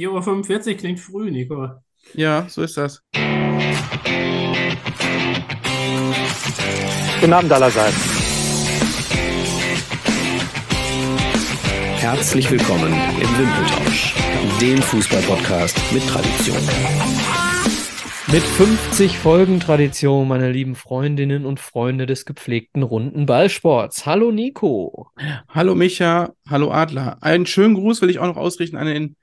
4.45 Uhr klingt früh, Nico. Ja, so ist das. Guten Abend allerseits. Herzlich willkommen im Wimpeltausch, dem Fußballpodcast mit Tradition. Mit 50 Folgen Tradition, meine lieben Freundinnen und Freunde des gepflegten runden Ballsports. Hallo Nico. Hallo Micha, hallo Adler. Einen schönen Gruß will ich auch noch ausrichten an den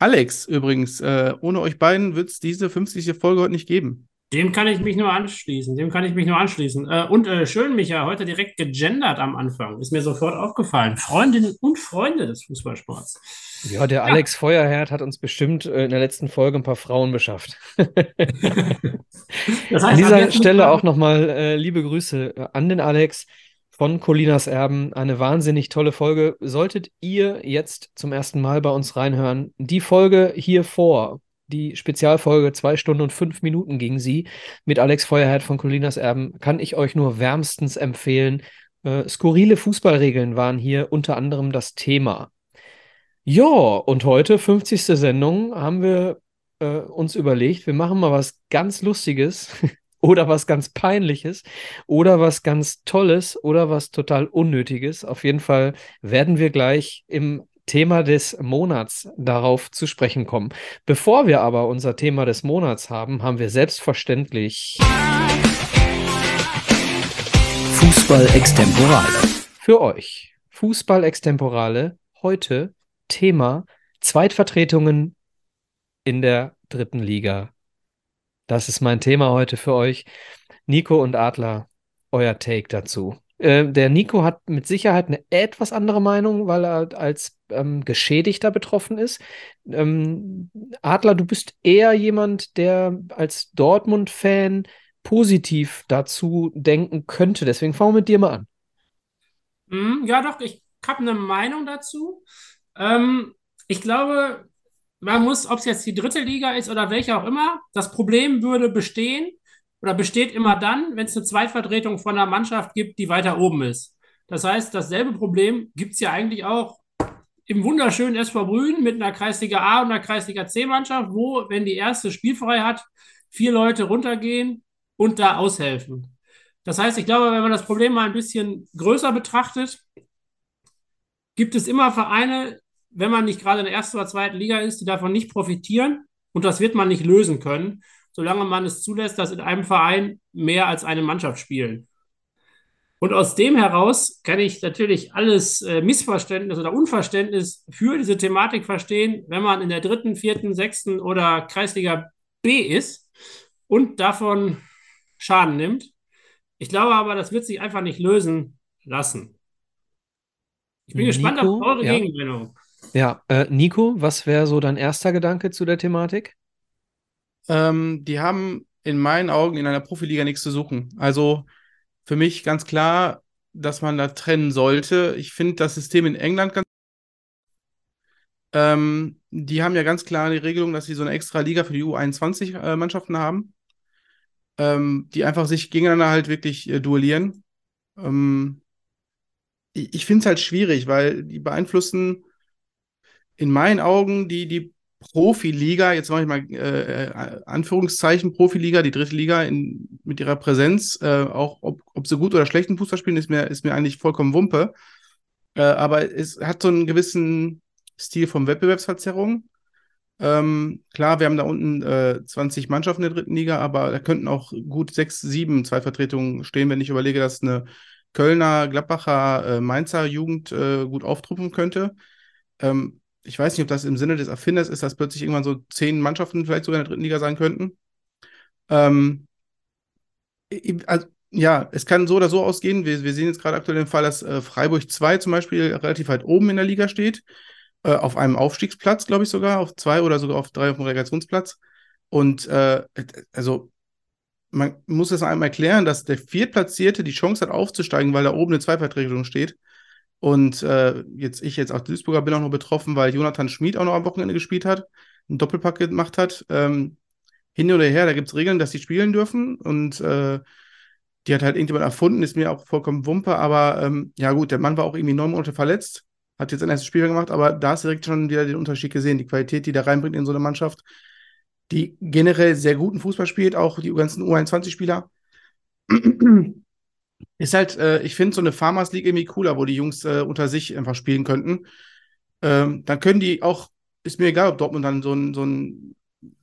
Alex übrigens. Äh, ohne euch beiden wird es diese 50. Folge heute nicht geben. Dem kann ich mich nur anschließen. Dem kann ich mich nur anschließen. Äh, und äh, schön, Micha, heute direkt gegendert am Anfang. Ist mir sofort aufgefallen. Freundinnen und Freunde des Fußballsports. Ja, der ja. Alex Feuerherd hat uns bestimmt äh, in der letzten Folge ein paar Frauen beschafft. das heißt, an dieser Stelle auch nochmal äh, liebe Grüße äh, an den Alex von Colinas Erben. Eine wahnsinnig tolle Folge. Solltet ihr jetzt zum ersten Mal bei uns reinhören, die Folge hier vor, die Spezialfolge zwei Stunden und fünf Minuten ging sie mit Alex Feuerherd von Colinas Erben, kann ich euch nur wärmstens empfehlen. Äh, skurrile Fußballregeln waren hier unter anderem das Thema. Ja, und heute, 50. Sendung, haben wir äh, uns überlegt, wir machen mal was ganz Lustiges oder was ganz Peinliches oder was ganz Tolles oder was total Unnötiges. Auf jeden Fall werden wir gleich im Thema des Monats darauf zu sprechen kommen. Bevor wir aber unser Thema des Monats haben, haben wir selbstverständlich Fußball Extemporale. Für euch Fußball Extemporale heute Thema Zweitvertretungen in der dritten Liga. Das ist mein Thema heute für euch. Nico und Adler, euer Take dazu. Äh, der Nico hat mit Sicherheit eine etwas andere Meinung, weil er als ähm, Geschädigter betroffen ist. Ähm, Adler, du bist eher jemand, der als Dortmund-Fan positiv dazu denken könnte. Deswegen fangen wir mit dir mal an. Hm, ja, doch, ich habe eine Meinung dazu. Ähm, ich glaube, man muss, ob es jetzt die dritte Liga ist oder welche auch immer, das Problem würde bestehen, oder besteht immer dann, wenn es eine Zweitvertretung von einer Mannschaft gibt, die weiter oben ist. Das heißt, dasselbe Problem gibt es ja eigentlich auch im wunderschönen SV Brühen mit einer Kreisliga A und einer Kreisliga C-Mannschaft, wo, wenn die erste spielfrei hat, vier Leute runtergehen und da aushelfen. Das heißt, ich glaube, wenn man das Problem mal ein bisschen größer betrachtet, gibt es immer Vereine, wenn man nicht gerade in der ersten oder zweiten Liga ist, die davon nicht profitieren. Und das wird man nicht lösen können solange man es zulässt, dass in einem Verein mehr als eine Mannschaft spielen. Und aus dem heraus kann ich natürlich alles äh, Missverständnis oder Unverständnis für diese Thematik verstehen, wenn man in der dritten, vierten, sechsten oder Kreisliga B ist und davon Schaden nimmt. Ich glaube aber, das wird sich einfach nicht lösen lassen. Ich bin Nico, gespannt auf eure ja. Gegenmeinung. Ja, äh, Nico, was wäre so dein erster Gedanke zu der Thematik? ähm, die haben in meinen Augen in einer Profiliga nichts zu suchen. Also für mich ganz klar, dass man da trennen sollte. Ich finde das System in England ganz. Ähm, die haben ja ganz klar die Regelung, dass sie so eine extra Liga für die U21-Mannschaften äh, haben, ähm, die einfach sich gegeneinander halt wirklich äh, duellieren. Ähm, ich ich finde es halt schwierig, weil die beeinflussen in meinen Augen die, die Profiliga, jetzt mache ich mal äh, äh, Anführungszeichen, Profiliga, die dritte Liga in, mit ihrer Präsenz, äh, auch ob, ob sie gut oder schlechten Fußball spielen, ist mir, ist mir eigentlich vollkommen Wumpe. Äh, aber es hat so einen gewissen Stil von Wettbewerbsverzerrung. Ähm, klar, wir haben da unten äh, 20 Mannschaften in der dritten Liga, aber da könnten auch gut sechs, sieben Zweitvertretungen stehen, wenn ich überlege, dass eine Kölner, Gladbacher, äh, Mainzer Jugend äh, gut auftruppen könnte. Ähm, ich weiß nicht, ob das im Sinne des Erfinders ist, dass plötzlich irgendwann so zehn Mannschaften vielleicht sogar in der dritten Liga sein könnten. Ähm, also, ja, es kann so oder so ausgehen. Wir, wir sehen jetzt gerade aktuell den Fall, dass äh, Freiburg 2 zum Beispiel relativ weit oben in der Liga steht. Äh, auf einem Aufstiegsplatz, glaube ich sogar, auf zwei oder sogar auf drei auf dem Relegationsplatz. Und äh, also man muss es einmal erklären, dass der Viertplatzierte die Chance hat aufzusteigen, weil da oben eine Zweivertretung steht. Und äh, jetzt ich jetzt auch Duisburger bin auch noch betroffen, weil Jonathan Schmid auch noch am Wochenende gespielt hat, einen Doppelpack gemacht hat. Ähm, hin oder her, da gibt es Regeln, dass sie spielen dürfen. Und äh, die hat halt irgendjemand erfunden, ist mir auch vollkommen Wumpe. Aber ähm, ja gut, der Mann war auch irgendwie neun Monate verletzt. hat jetzt ein erstes Spiel gemacht, aber da du direkt schon wieder den Unterschied gesehen, die Qualität, die da reinbringt in so eine Mannschaft, die generell sehr guten Fußball spielt, auch die ganzen U21-Spieler. Ist halt, äh, ich finde so eine Farmers League irgendwie cooler, wo die Jungs äh, unter sich einfach spielen könnten. Ähm, dann können die auch, ist mir egal, ob Dortmund dann so ein, so ein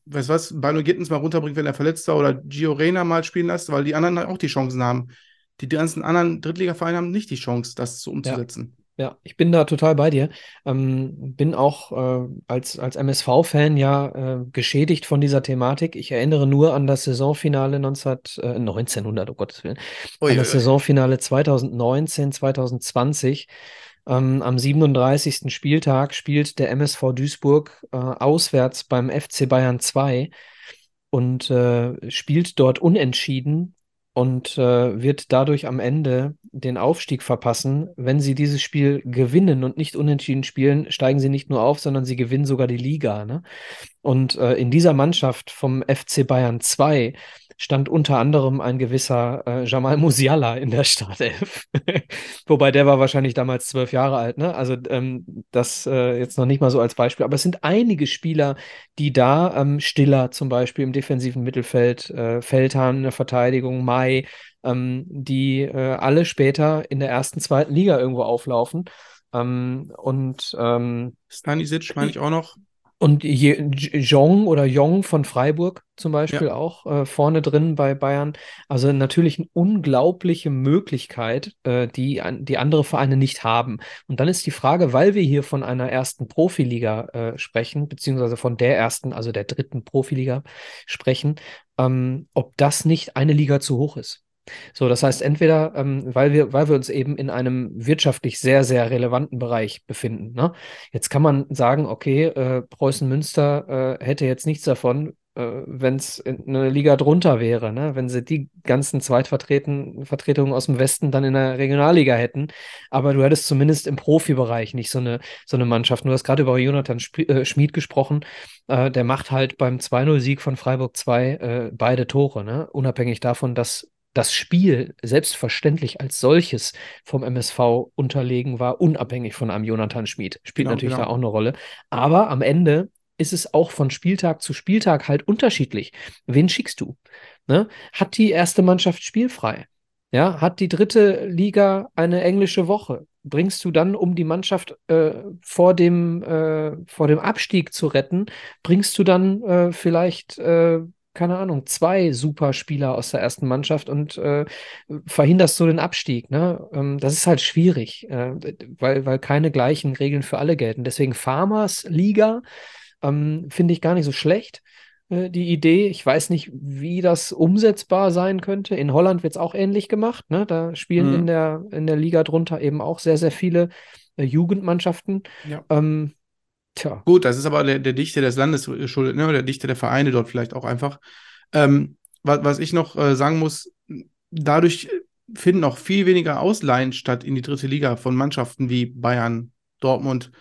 weißt du was, Bano Gittens mal runterbringt, wenn er verletzt war, oder Gio Reyna mal spielen lässt, weil die anderen auch die Chancen haben. Die ganzen anderen Drittligavereine haben nicht die Chance, das so umzusetzen. Ja. Ich bin da total bei dir. Ähm, bin auch äh, als, als MSV-Fan ja äh, geschädigt von dieser Thematik. Ich erinnere nur an das Saisonfinale 19, äh, 1900, oh Gottes Willen, ui, an das ui. Saisonfinale 2019, 2020. Ähm, am 37. Spieltag spielt der MSV Duisburg äh, auswärts beim FC Bayern 2 und äh, spielt dort unentschieden und äh, wird dadurch am Ende den Aufstieg verpassen. Wenn sie dieses Spiel gewinnen und nicht unentschieden spielen, steigen sie nicht nur auf, sondern sie gewinnen sogar die Liga. Ne? Und äh, in dieser Mannschaft vom FC Bayern 2 stand unter anderem ein gewisser äh, Jamal Musiala in der Startelf. Wobei der war wahrscheinlich damals zwölf Jahre alt, ne? Also ähm, das äh, jetzt noch nicht mal so als Beispiel. Aber es sind einige Spieler, die da, ähm, Stiller zum Beispiel im defensiven Mittelfeld, äh, Feldhahn in der Verteidigung, Mai, ähm, die äh, alle später in der ersten, zweiten Liga irgendwo auflaufen. Ähm, und ähm, Stanisic meine ich auch noch. Und Jong oder Jong von Freiburg zum Beispiel ja. auch äh, vorne drin bei Bayern. Also natürlich eine unglaubliche Möglichkeit, äh, die, die andere Vereine nicht haben. Und dann ist die Frage, weil wir hier von einer ersten Profiliga äh, sprechen, beziehungsweise von der ersten, also der dritten Profiliga sprechen, ähm, ob das nicht eine Liga zu hoch ist. So, das heißt, entweder, ähm, weil wir, weil wir uns eben in einem wirtschaftlich sehr, sehr relevanten Bereich befinden. Ne? Jetzt kann man sagen, okay, äh, Preußen Münster äh, hätte jetzt nichts davon, äh, wenn es eine Liga drunter wäre, ne? wenn sie die ganzen Zweitvertretungen aus dem Westen dann in der Regionalliga hätten. Aber du hättest zumindest im Profibereich nicht so eine, so eine Mannschaft. Du hast gerade über Jonathan Sp äh, Schmid gesprochen. Äh, der macht halt beim 2-0-Sieg von Freiburg 2 äh, beide Tore, ne? unabhängig davon, dass das Spiel selbstverständlich als solches vom MSV unterlegen war, unabhängig von einem Jonathan Schmid. Spielt genau, natürlich genau. da auch eine Rolle. Aber am Ende ist es auch von Spieltag zu Spieltag halt unterschiedlich. Wen schickst du? Ne? Hat die erste Mannschaft spielfrei? Ja, hat die dritte Liga eine englische Woche? Bringst du dann, um die Mannschaft äh, vor, dem, äh, vor dem Abstieg zu retten, bringst du dann äh, vielleicht äh, keine Ahnung, zwei Superspieler aus der ersten Mannschaft und äh, verhinderst so den Abstieg. Ne? Ähm, das ist halt schwierig, äh, weil, weil keine gleichen Regeln für alle gelten. Deswegen Farmers Liga ähm, finde ich gar nicht so schlecht. Äh, die Idee, ich weiß nicht, wie das umsetzbar sein könnte. In Holland wird es auch ähnlich gemacht. Ne? Da spielen mhm. in, der, in der Liga drunter eben auch sehr, sehr viele äh, Jugendmannschaften. Ja. Ähm, Tja. Gut, das ist aber der, der Dichte des Landes schuldet, ne? der Dichte der Vereine dort vielleicht auch einfach. Ähm, was, was ich noch äh, sagen muss, dadurch finden auch viel weniger Ausleihen statt in die dritte Liga von Mannschaften wie Bayern, Dortmund.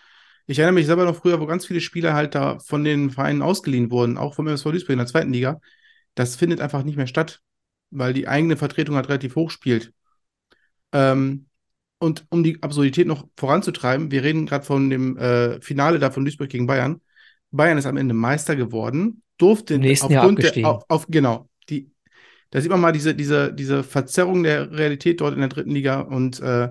Ich erinnere mich selber noch früher, wo ganz viele Spieler halt da von den Vereinen ausgeliehen wurden, auch vom MSV Duisburg in der zweiten Liga. Das findet einfach nicht mehr statt, weil die eigene Vertretung halt relativ hoch spielt. Ähm, und um die Absurdität noch voranzutreiben, wir reden gerade von dem äh, Finale da von Duisburg gegen Bayern. Bayern ist am Ende Meister geworden, durfte Im nächsten Jahr abgestiegen. Der, auf, auf, genau, die, da sieht man mal diese, diese, diese Verzerrung der Realität dort in der dritten Liga und äh,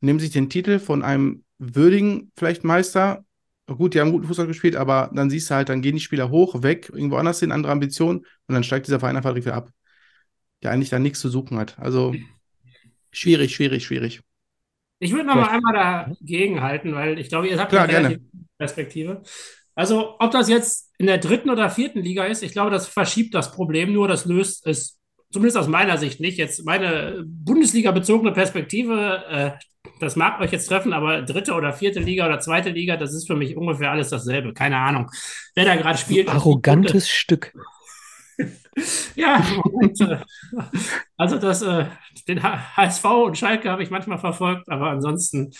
nehmen sich den Titel von einem würdigen vielleicht Meister. Gut, die haben guten Fußball gespielt, aber dann siehst du halt, dann gehen die Spieler hoch, weg, irgendwo anders hin, andere Ambitionen und dann steigt dieser Verein einfach wieder ab, der eigentlich da nichts zu suchen hat. Also schwierig, schwierig, schwierig. Ich würde noch mal einmal dagegen halten, weil ich glaube, ihr habt Klar, eine Perspektive. Also, ob das jetzt in der dritten oder vierten Liga ist, ich glaube, das verschiebt das Problem nur, das löst es, zumindest aus meiner Sicht nicht. Jetzt meine Bundesliga-bezogene Perspektive, äh, das mag euch jetzt treffen, aber dritte oder vierte Liga oder zweite Liga, das ist für mich ungefähr alles dasselbe. Keine Ahnung, wer da gerade spielt. Arrogantes Stück. Ja, und, äh, also das, äh, den HSV und Schalke habe ich manchmal verfolgt, aber ansonsten.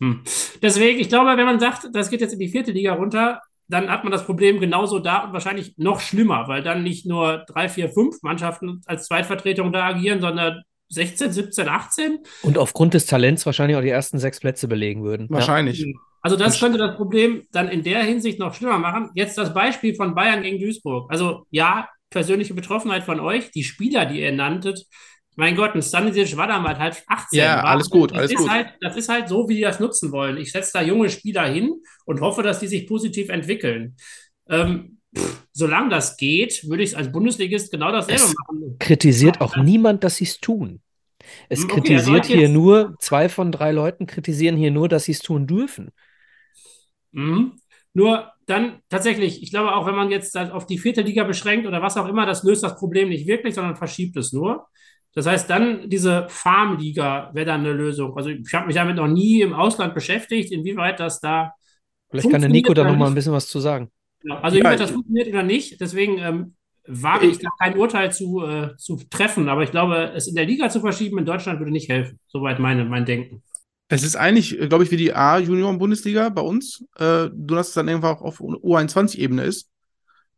Hm. Deswegen, ich glaube, wenn man sagt, das geht jetzt in die vierte Liga runter, dann hat man das Problem genauso da und wahrscheinlich noch schlimmer, weil dann nicht nur drei, vier, fünf Mannschaften als Zweitvertretung da agieren, sondern 16, 17, 18. Und aufgrund des Talents wahrscheinlich auch die ersten sechs Plätze belegen würden. Wahrscheinlich. Also das könnte das Problem dann in der Hinsicht noch schlimmer machen. Jetzt das Beispiel von Bayern gegen Duisburg. Also ja, persönliche Betroffenheit von euch, die Spieler, die ihr nanntet. Mein Gott, ein Stanisic war damals halt 18. Ja, war. alles gut, das alles ist gut. Halt, das ist halt so, wie die das nutzen wollen. Ich setze da junge Spieler hin und hoffe, dass die sich positiv entwickeln. Ähm, pff, solange das geht, würde ich es als Bundesligist genau dasselbe Es machen. Kritisiert auch niemand, dass sie es tun. Es Okay, also kritisiert jetzt- hier nur, zwei von drei Leuten kritisieren hier nur, dass sie es tun dürfen. Mhm. Nur dann tatsächlich, ich glaube auch, wenn man jetzt das auf die vierte Liga beschränkt oder was auch immer, das löst das Problem nicht wirklich, sondern verschiebt es nur. Das heißt, dann diese Farmliga wäre dann eine Lösung. Also ich habe mich damit noch nie im Ausland beschäftigt, inwieweit das da, Vielleicht kann der Nico da noch oder mal ein bisschen was zu sagen. also Ja, inwieweit das funktioniert oder nicht. Deswegen ähm, wage ich da kein Urteil zu, äh, zu treffen. Aber ich glaube, es in der Liga zu verschieben in Deutschland würde nicht helfen. Soweit meine, mein Denken. Es ist eigentlich, glaube ich, wie die A-Junioren-Bundesliga bei uns, äh, nur dass es dann irgendwann auch auf U21-Ebene ist.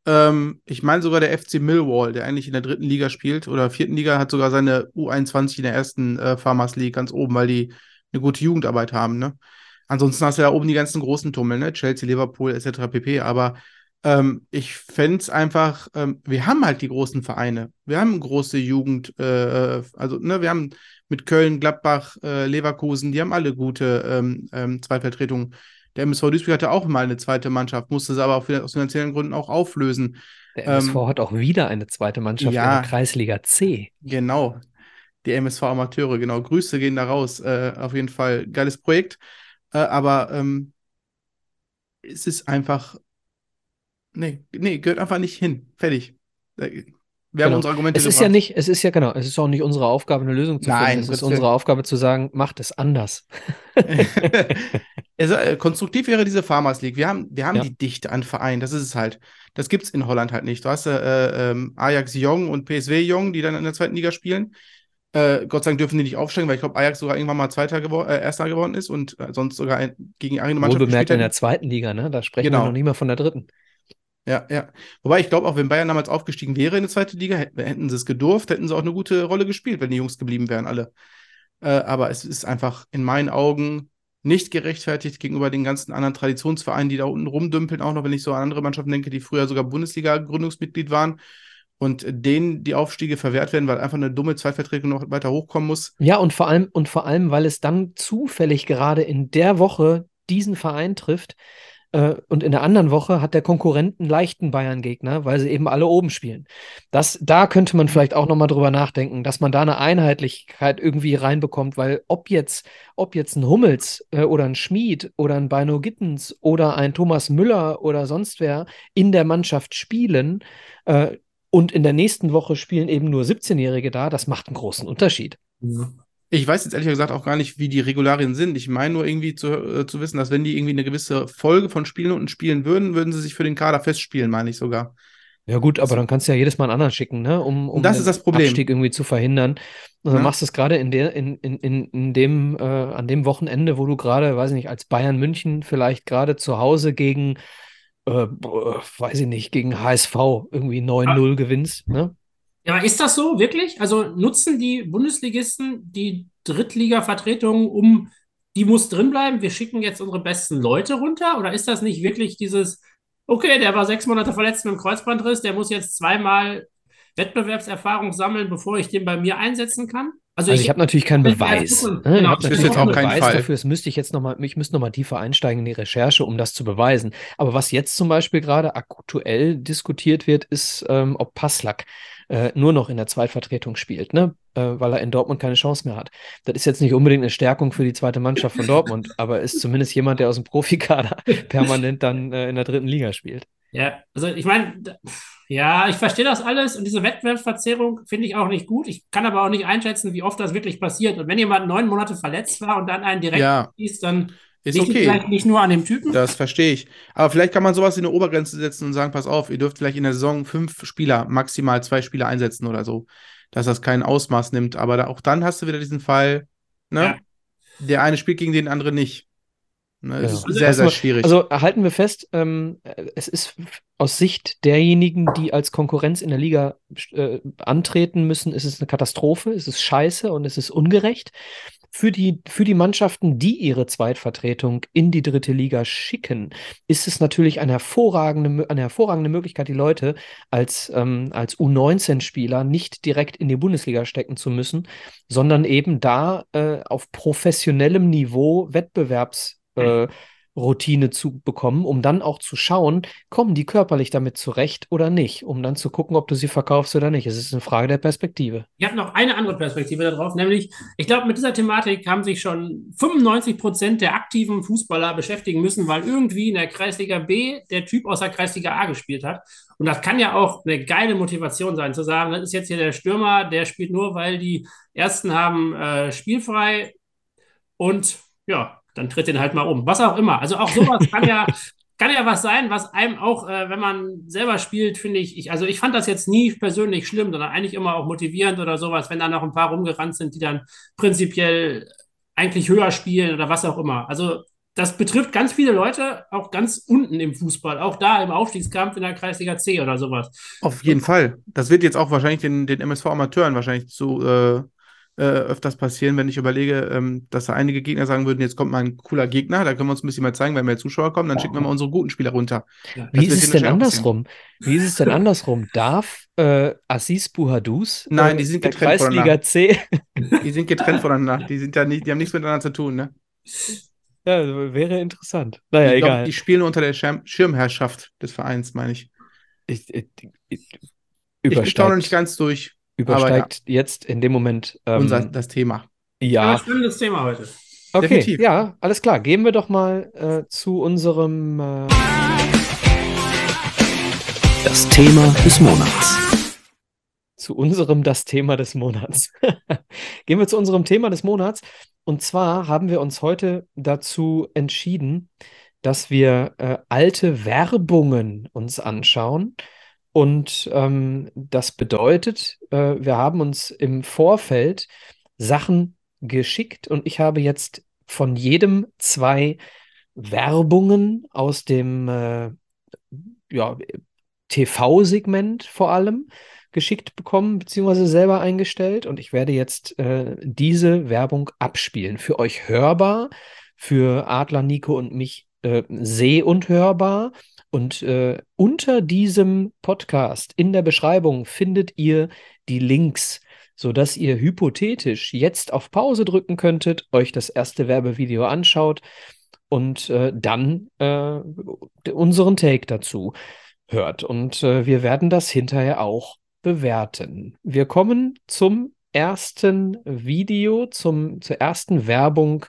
Ähm, ich meine sogar der FC Millwall, der eigentlich in der dritten Liga spielt oder vierten Liga, hat sogar seine U21 in der ersten äh, Farmers League ganz oben, weil die eine gute Jugendarbeit haben. Ne? Ansonsten hast du ja oben die ganzen großen Tummel, ne? Chelsea, Liverpool etc. pp. Aber ähm, ich fände es einfach, ähm, wir haben halt die großen Vereine. Wir haben große Jugend, äh, also ne, wir haben mit Köln, Gladbach, äh, Leverkusen, die haben alle gute ähm, ähm, Zweitvertretungen. Der MSV Duisburg hatte auch mal eine zweite Mannschaft, musste sie aber auch aus finanziellen Gründen auch auflösen. Der MSV Ähm, hat auch wieder eine zweite Mannschaft ja. in der Kreisliga C. Genau. Die MSV Amateure, genau. Grüße gehen da raus. Äh, auf jeden Fall geiles Projekt. Äh, aber ähm, es ist einfach. Nee, nee, gehört einfach nicht hin. Fertig. Äh, Wir haben Genau. unsere Argumente Es ist ja gebracht. nicht, es ist ja genau, es ist auch nicht unsere Aufgabe, eine Lösung zu Nein, finden. Es ist unsere. Aufgabe zu sagen, macht es anders. Also, äh, konstruktiv wäre diese Farmers League. Wir haben, wir haben Ja. die Dichte an Vereinen. Das ist es halt. Das gibt es in Holland halt nicht. Du hast äh, ähm, Ajax Jong und PSW Jong, die dann in der zweiten Liga spielen. Äh, Gott sei Dank dürfen die nicht aufsteigen, weil ich glaube, Ajax sogar irgendwann mal Zweiter gewor äh, Erster geworden ist und äh, sonst sogar ein, gegen eine Mannschaft Wohl bemerkt in der zweiten Liga, ne? Da sprechen Genau. wir noch nicht mal von der dritten. Ja, ja. Wobei ich glaube, auch wenn Bayern damals aufgestiegen wäre in die zweite Liga, hätten, sie es gedurft, hätten sie auch eine gute Rolle gespielt, wenn die Jungs geblieben wären, alle. Äh, aber es ist einfach in meinen Augen nicht gerechtfertigt gegenüber den ganzen anderen Traditionsvereinen, die da unten rumdümpeln, auch noch, wenn ich so an andere Mannschaften denke, die früher sogar Bundesliga-Gründungsmitglied waren und denen die Aufstiege verwehrt werden, weil einfach eine dumme Zweitvertretung noch weiter hochkommen muss. Ja, und vor allem, und vor allem, weil es dann zufällig gerade in der Woche diesen Verein trifft, und in der anderen Woche hat der Konkurrent einen leichten Bayern-Gegner, weil sie eben alle oben spielen. Das, da könnte man vielleicht auch nochmal drüber nachdenken, dass man da eine Einheitlichkeit irgendwie reinbekommt, weil ob jetzt, ob jetzt ein Hummels äh, oder ein Schmied oder ein Beino Gittens oder ein Thomas Müller oder sonst wer in der Mannschaft spielen, äh, und in der nächsten Woche spielen eben nur 17-Jährige da, das macht einen großen Unterschied. Ich weiß jetzt ehrlich gesagt auch gar nicht, wie die Regularien sind. Ich meine nur irgendwie zu, äh, zu wissen, dass wenn die irgendwie eine gewisse Folge von Spielen unten spielen würden, würden sie sich für den Kader festspielen, meine ich sogar. Ja gut, aber dann kannst du ja jedes Mal einen anderen schicken, ne? Um, um Das den ist das Problem. Abstieg irgendwie zu verhindern. Und dann Ja. machst du es gerade in der, in, in, in, in dem, äh, an dem Wochenende, wo du gerade, weiß ich nicht, als Bayern München vielleicht gerade zu Hause gegen, äh, weiß ich nicht, gegen HSV irgendwie 9-0 gewinnst, ne? Ja, aber ist das so, wirklich? Also nutzen die Bundesligisten die Drittliga-Vertretung, um, die muss drinbleiben, wir schicken jetzt unsere besten Leute runter? Oder ist das nicht wirklich dieses, okay, der war sechs Monate verletzt mit dem Kreuzbandriss, der muss jetzt zweimal Wettbewerbserfahrung sammeln, bevor ich den bei mir einsetzen kann? Also ich habe natürlich keinen ich- Beweis. Genau? Ich habe ist natürlich jetzt auch keinen kein Beweis Fall. dafür. Das müsste ich jetzt noch mal, ich müsste noch mal tiefer einsteigen in die Recherche, um das zu beweisen. Aber was jetzt zum Beispiel gerade aktuell diskutiert wird, ist, ähm, ob Passlack äh, nur noch in der Zweitvertretung spielt, ne? Äh, weil er in Dortmund keine Chance mehr hat. Das ist jetzt nicht unbedingt eine Stärkung für die zweite Mannschaft von Dortmund, aber ist zumindest jemand, der aus dem Profikader permanent dann äh, in der dritten Liga spielt. Ja, also ich meine, ja, ich verstehe das alles und diese Wettbewerbsverzerrung finde ich auch nicht gut. Ich kann aber auch nicht einschätzen, wie oft das wirklich passiert. Und wenn jemand neun Monate verletzt war und dann einen direkt Ja. schießt, dann Ist liegt es okay. vielleicht nicht nur an dem Typen. Das verstehe ich. Aber vielleicht kann man sowas in eine Obergrenze setzen und sagen, pass auf, ihr dürft vielleicht in der Saison fünf Spieler, maximal zwei Spieler einsetzen oder so. Dass das kein Ausmaß nimmt. Aber da, auch dann hast du wieder diesen Fall, ne? Ja. Der eine spielt gegen den anderen nicht. Ne? Es Ja. ist Also sehr, sehr schwierig. Also halten wir fest, ähm, es ist aus Sicht derjenigen, die als Konkurrenz in der Liga äh, antreten müssen, ist es eine Katastrophe, es ist scheiße und es ist ungerecht. Für die, für die Mannschaften, die ihre Zweitvertretung in die dritte Liga schicken, ist es natürlich eine hervorragende, eine hervorragende Möglichkeit, die Leute als, ähm, als U19-Spieler nicht direkt in die Bundesliga stecken zu müssen, sondern eben da äh, auf professionellem Niveau Wettbewerbs äh, Routine zu bekommen, um dann auch zu schauen, kommen die körperlich damit zurecht oder nicht, um dann zu gucken, ob du sie verkaufst oder nicht. Es ist eine Frage der Perspektive. Ich habe noch eine andere Perspektive darauf, nämlich, ich glaube, mit dieser Thematik haben sich schon 95 Prozent der aktiven Fußballer beschäftigen müssen, weil irgendwie in der Kreisliga B der Typ aus der Kreisliga A gespielt hat. Und das kann ja auch eine geile Motivation sein, zu sagen, das ist jetzt hier der Stürmer, der spielt nur, weil die Ersten haben äh, spielfrei und ja, dann tritt den halt mal um. Was auch immer. Also auch sowas kann ja, kann ja was sein, was einem auch, äh, wenn man selber spielt, finde ich, ich, also ich fand das jetzt nie persönlich schlimm, sondern eigentlich immer auch motivierend oder sowas, wenn da noch ein paar rumgerannt sind, die dann prinzipiell eigentlich höher spielen oder was auch immer. Also das betrifft ganz viele Leute, auch ganz unten im Fußball, auch da im Aufstiegskampf in der Kreisliga C oder sowas. Auf jeden Fall. Das wird jetzt auch wahrscheinlich den, den MSV-Amateuren wahrscheinlich zu äh, äh, öfters passieren, wenn ich überlege, ähm, dass da einige Gegner sagen würden, jetzt kommt mal ein cooler Gegner, da können wir uns ein bisschen mal zeigen, wenn mehr Zuschauer kommen, dann schicken wir mal unsere guten Spieler runter. Ja. Wie ist es denn andersrum? Wie ist es denn andersrum? Darf äh, Assis Buhadus Nein, äh, die sind der getrennt Kreisliga C? Die sind getrennt voneinander. Die sind ja nicht, die haben nichts miteinander zu tun, ne? ja, wäre interessant. Naja, ich glaube, egal. die spielen unter der Schirm Schirmherrschaft des Vereins, meine ich. Ich, ich, ich, Ich bin noch nicht ganz durch übersteigt jetzt in dem Moment. Ähm, unser, das Thema. Ja, ja, spannendes Thema heute. okay, definitiv. ja, alles klar. Gehen wir doch mal äh, zu unserem. Äh, Das Thema des Monats. zu unserem das Thema des Monats. Gehen wir zu unserem Thema des Monats. Und zwar haben wir uns heute dazu entschieden, dass wir äh, alte Werbungen uns anschauen. Und ähm, das bedeutet, äh, wir haben uns im Vorfeld Sachen geschickt und ich habe jetzt von jedem zwei Werbungen aus dem äh, ja, TV-Segment vor allem geschickt bekommen, beziehungsweise selber eingestellt. Und ich werde jetzt äh, diese Werbung abspielen. Für euch hörbar, für Adler, Nico und mich äh, seh- und hörbar. Und äh, unter diesem Podcast in der Beschreibung findet ihr die Links, sodass ihr hypothetisch jetzt auf Pause drücken könntet, euch das erste Werbevideo anschaut und äh, dann äh, unseren Take dazu hört. Und äh, wir werden das hinterher auch bewerten. Wir kommen zum ersten Video, zum, zur ersten Werbung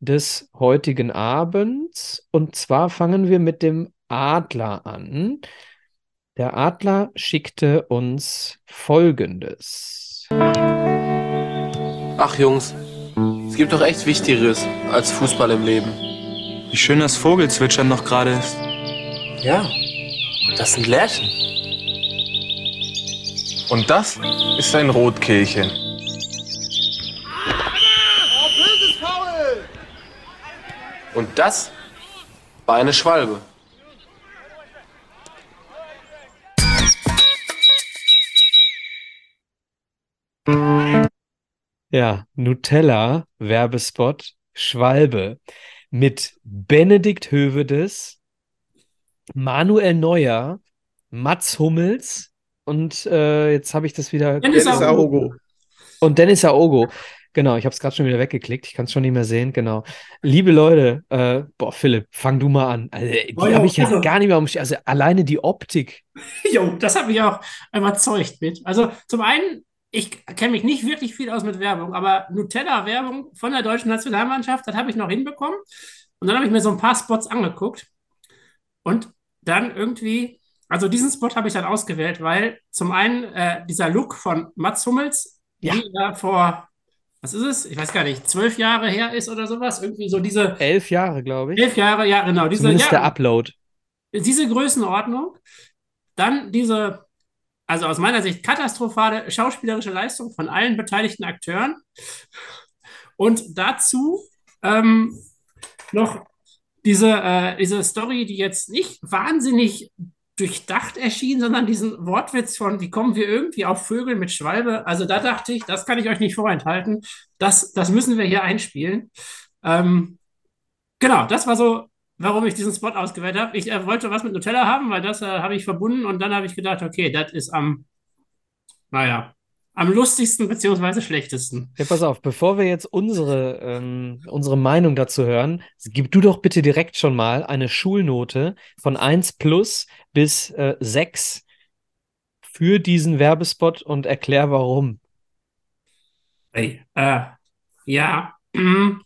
des heutigen Abends. Und zwar fangen wir mit dem Adler an. Der Adler schickte uns Folgendes. Ach Jungs, es gibt doch echt Wichtigeres als Fußball im Leben. Wie schön das Vogelzwitschern noch gerade ist. Ja, das sind Lerchen. Und das ist ein Rotkehlchen. Und das war eine Schwalbe. Ja, Nutella, Werbespot, Schwalbe mit Benedikt Hövedes, Manuel Neuer, Mats Hummels und äh, jetzt habe ich das wieder. Dennis Dennis Aogo. Und Dennis Aogo. Genau, ich habe es gerade schon wieder weggeklickt. Ich kann es schon nicht mehr sehen. Genau. Liebe Leute, äh, boah, Philipp, fang du mal an. Also, die Oh habe ich ja also- gar nicht mehr um. Also alleine die Optik. Jo, das hat mich auch überzeugt mit. Also zum einen, ich kenne mich nicht wirklich viel aus mit Werbung, aber Nutella-Werbung von der deutschen Nationalmannschaft, das habe ich noch hinbekommen. Und dann habe ich mir so ein paar Spots angeguckt. Und dann irgendwie, also diesen Spot habe ich dann ausgewählt, weil zum einen äh, dieser Look von Mats Hummels, Ja. wie er vor, was ist es? Ich weiß gar nicht, zwölf Jahre her ist oder sowas. Irgendwie so diese Elf Jahre, glaube ich. elf Jahre, ja, genau, diese, Zumindest ja, der Upload. diese Größenordnung, dann diese, also aus meiner Sicht katastrophale schauspielerische Leistung von allen beteiligten Akteuren und dazu ähm, noch diese, äh, diese Story, die jetzt nicht wahnsinnig durchdacht erschien, sondern diesen Wortwitz von, wie kommen wir irgendwie auf Vögel mit Schwalbe? Also da dachte ich, das kann ich euch nicht vorenthalten. Das, das müssen wir hier einspielen. Ähm, genau, das war so, warum ich diesen Spot ausgewählt habe. Ich äh, wollte was mit Nutella haben, weil das äh, habe ich verbunden und dann habe ich gedacht, okay, das ist am, naja, am lustigsten beziehungsweise schlechtesten. Ja, pass auf, bevor wir jetzt unsere, ähm, unsere Meinung dazu hören, gib du doch bitte direkt schon mal eine Schulnote von 1 plus bis äh, 6 für diesen Werbespot und erklär warum. Hey, äh, ja.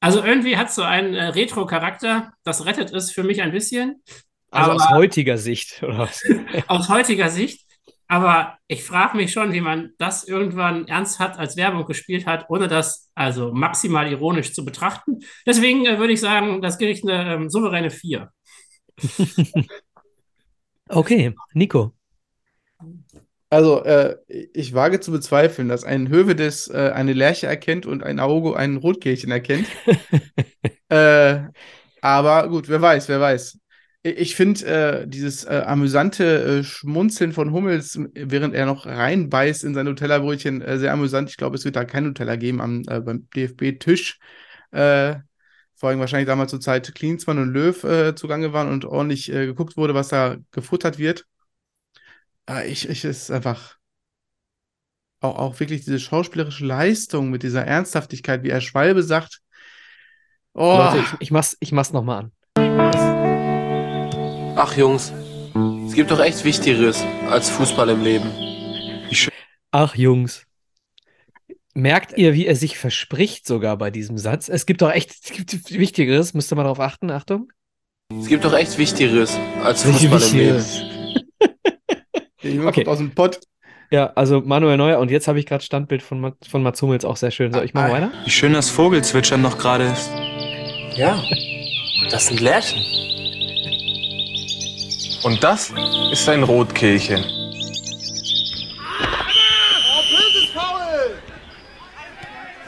Also irgendwie hat es so einen äh, Retro-Charakter. Das rettet es für mich ein bisschen. Also aus heutiger Sicht, aus heutiger Sicht. Aber ich frage mich schon, wie man das irgendwann ernsthaft als Werbung gespielt hat, ohne das also maximal ironisch zu betrachten. Deswegen äh, würde ich sagen, das kriegt eine ähm, souveräne 4. okay, Nico. Also, äh, ich wage zu bezweifeln, dass ein Hövedes äh, eine Lerche erkennt und ein Auge ein Rotkehlchen erkennt. äh, aber gut, wer weiß, wer weiß. Ich finde äh, dieses äh, amüsante äh, Schmunzeln von Hummels, während er noch reinbeißt in sein Nutella-Brötchen, sehr amüsant. Ich glaube, es wird da kein Nutella geben am, beim DFB-Tisch. Vor allem wahrscheinlich damals zur Zeit Klinsmann und Löw zugange waren und ordentlich geguckt wurde, was da gefuttert wird. Ich, ich ist einfach auch, auch wirklich diese schauspielerische Leistung mit dieser Ernsthaftigkeit, wie er Schwalbe sagt. Oh. Leute, ich, ich mach's, ich mach's nochmal an. Ach Jungs, es gibt doch echt Wichtigeres als Fußball im Leben. Ach Jungs. Merkt ihr, wie er sich verspricht sogar bei diesem Satz? Es gibt doch echt es gibt Wichtigeres, müsst ihr mal darauf achten, Achtung. Es gibt doch echt Wichtigeres als Fußball im Leben. Der Junge okay. kommt aus dem Pott. Ja, also Manuel Neuer und jetzt habe ich gerade Standbild von, von Mats Hummels auch sehr schön. So, ich mache ah, weiter? Wie schön das Vogelzwitschern noch gerade ist. Ja, das sind Lärchen. Und das ist ein Rotkehlchen.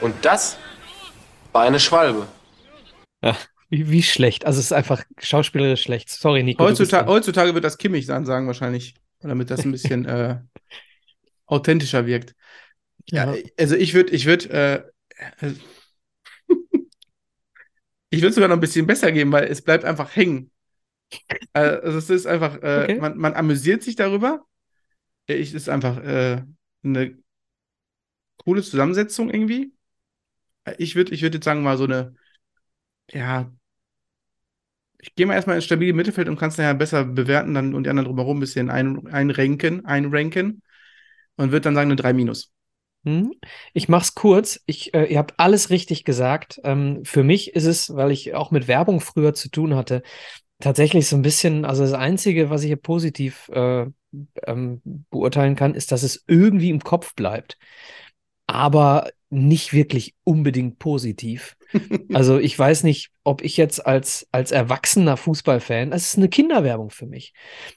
Und das war eine Schwalbe. Ja, wie, wie, schlecht. Also es ist einfach schauspielerisch schlecht. Sorry, Nico. Heutzutage, heutzutage wird das Kimmich dann sagen wahrscheinlich. Damit das ein bisschen äh, authentischer wirkt. Ja, ja also ich würde, ich würde, äh, ich würde sogar noch ein bisschen besser geben, weil es bleibt einfach hängen. Äh, also es ist einfach, äh, okay. man, man, amüsiert sich darüber. Es ist einfach äh, eine coole Zusammensetzung irgendwie. Ich würde ich würd jetzt sagen, mal so eine, ja, ich gehe mal erstmal ins stabile Mittelfeld und kann es nachher besser bewerten dann und die anderen drumherum ein bisschen ein, einranken, einranken und würde dann sagen eine 3 minus. Hm? Ich mache es kurz. Ich, äh, ihr habt alles richtig gesagt. Ähm, für mich ist es, weil ich auch mit Werbung früher zu tun hatte, tatsächlich so ein bisschen, also das Einzige, was ich hier positiv äh, ähm, beurteilen kann, ist, dass es irgendwie im Kopf bleibt. Aber nicht wirklich unbedingt positiv. also ich weiß nicht, ob ich jetzt als, als erwachsener Fußballfan, es ist eine Kinderwerbung für mich,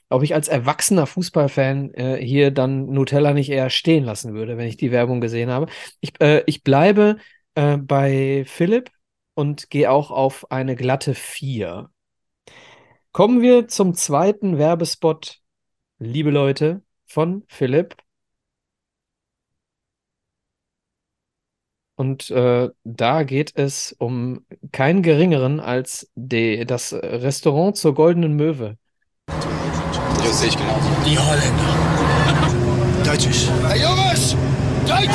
ob ich als erwachsener Fußballfan äh, hier dann Nutella nicht eher stehen lassen würde, wenn ich die Werbung gesehen habe. Ich, äh, ich bleibe äh, bei Philipp und gehe auch auf eine glatte 4. Kommen wir zum zweiten Werbespot, liebe Leute, von Philipp. Und äh, da geht es um keinen geringeren als die, das Restaurant zur Goldenen Möwe. Das sehe ich genauso. Die Holländer. Deutsches. Hey Jungs! Deutsches!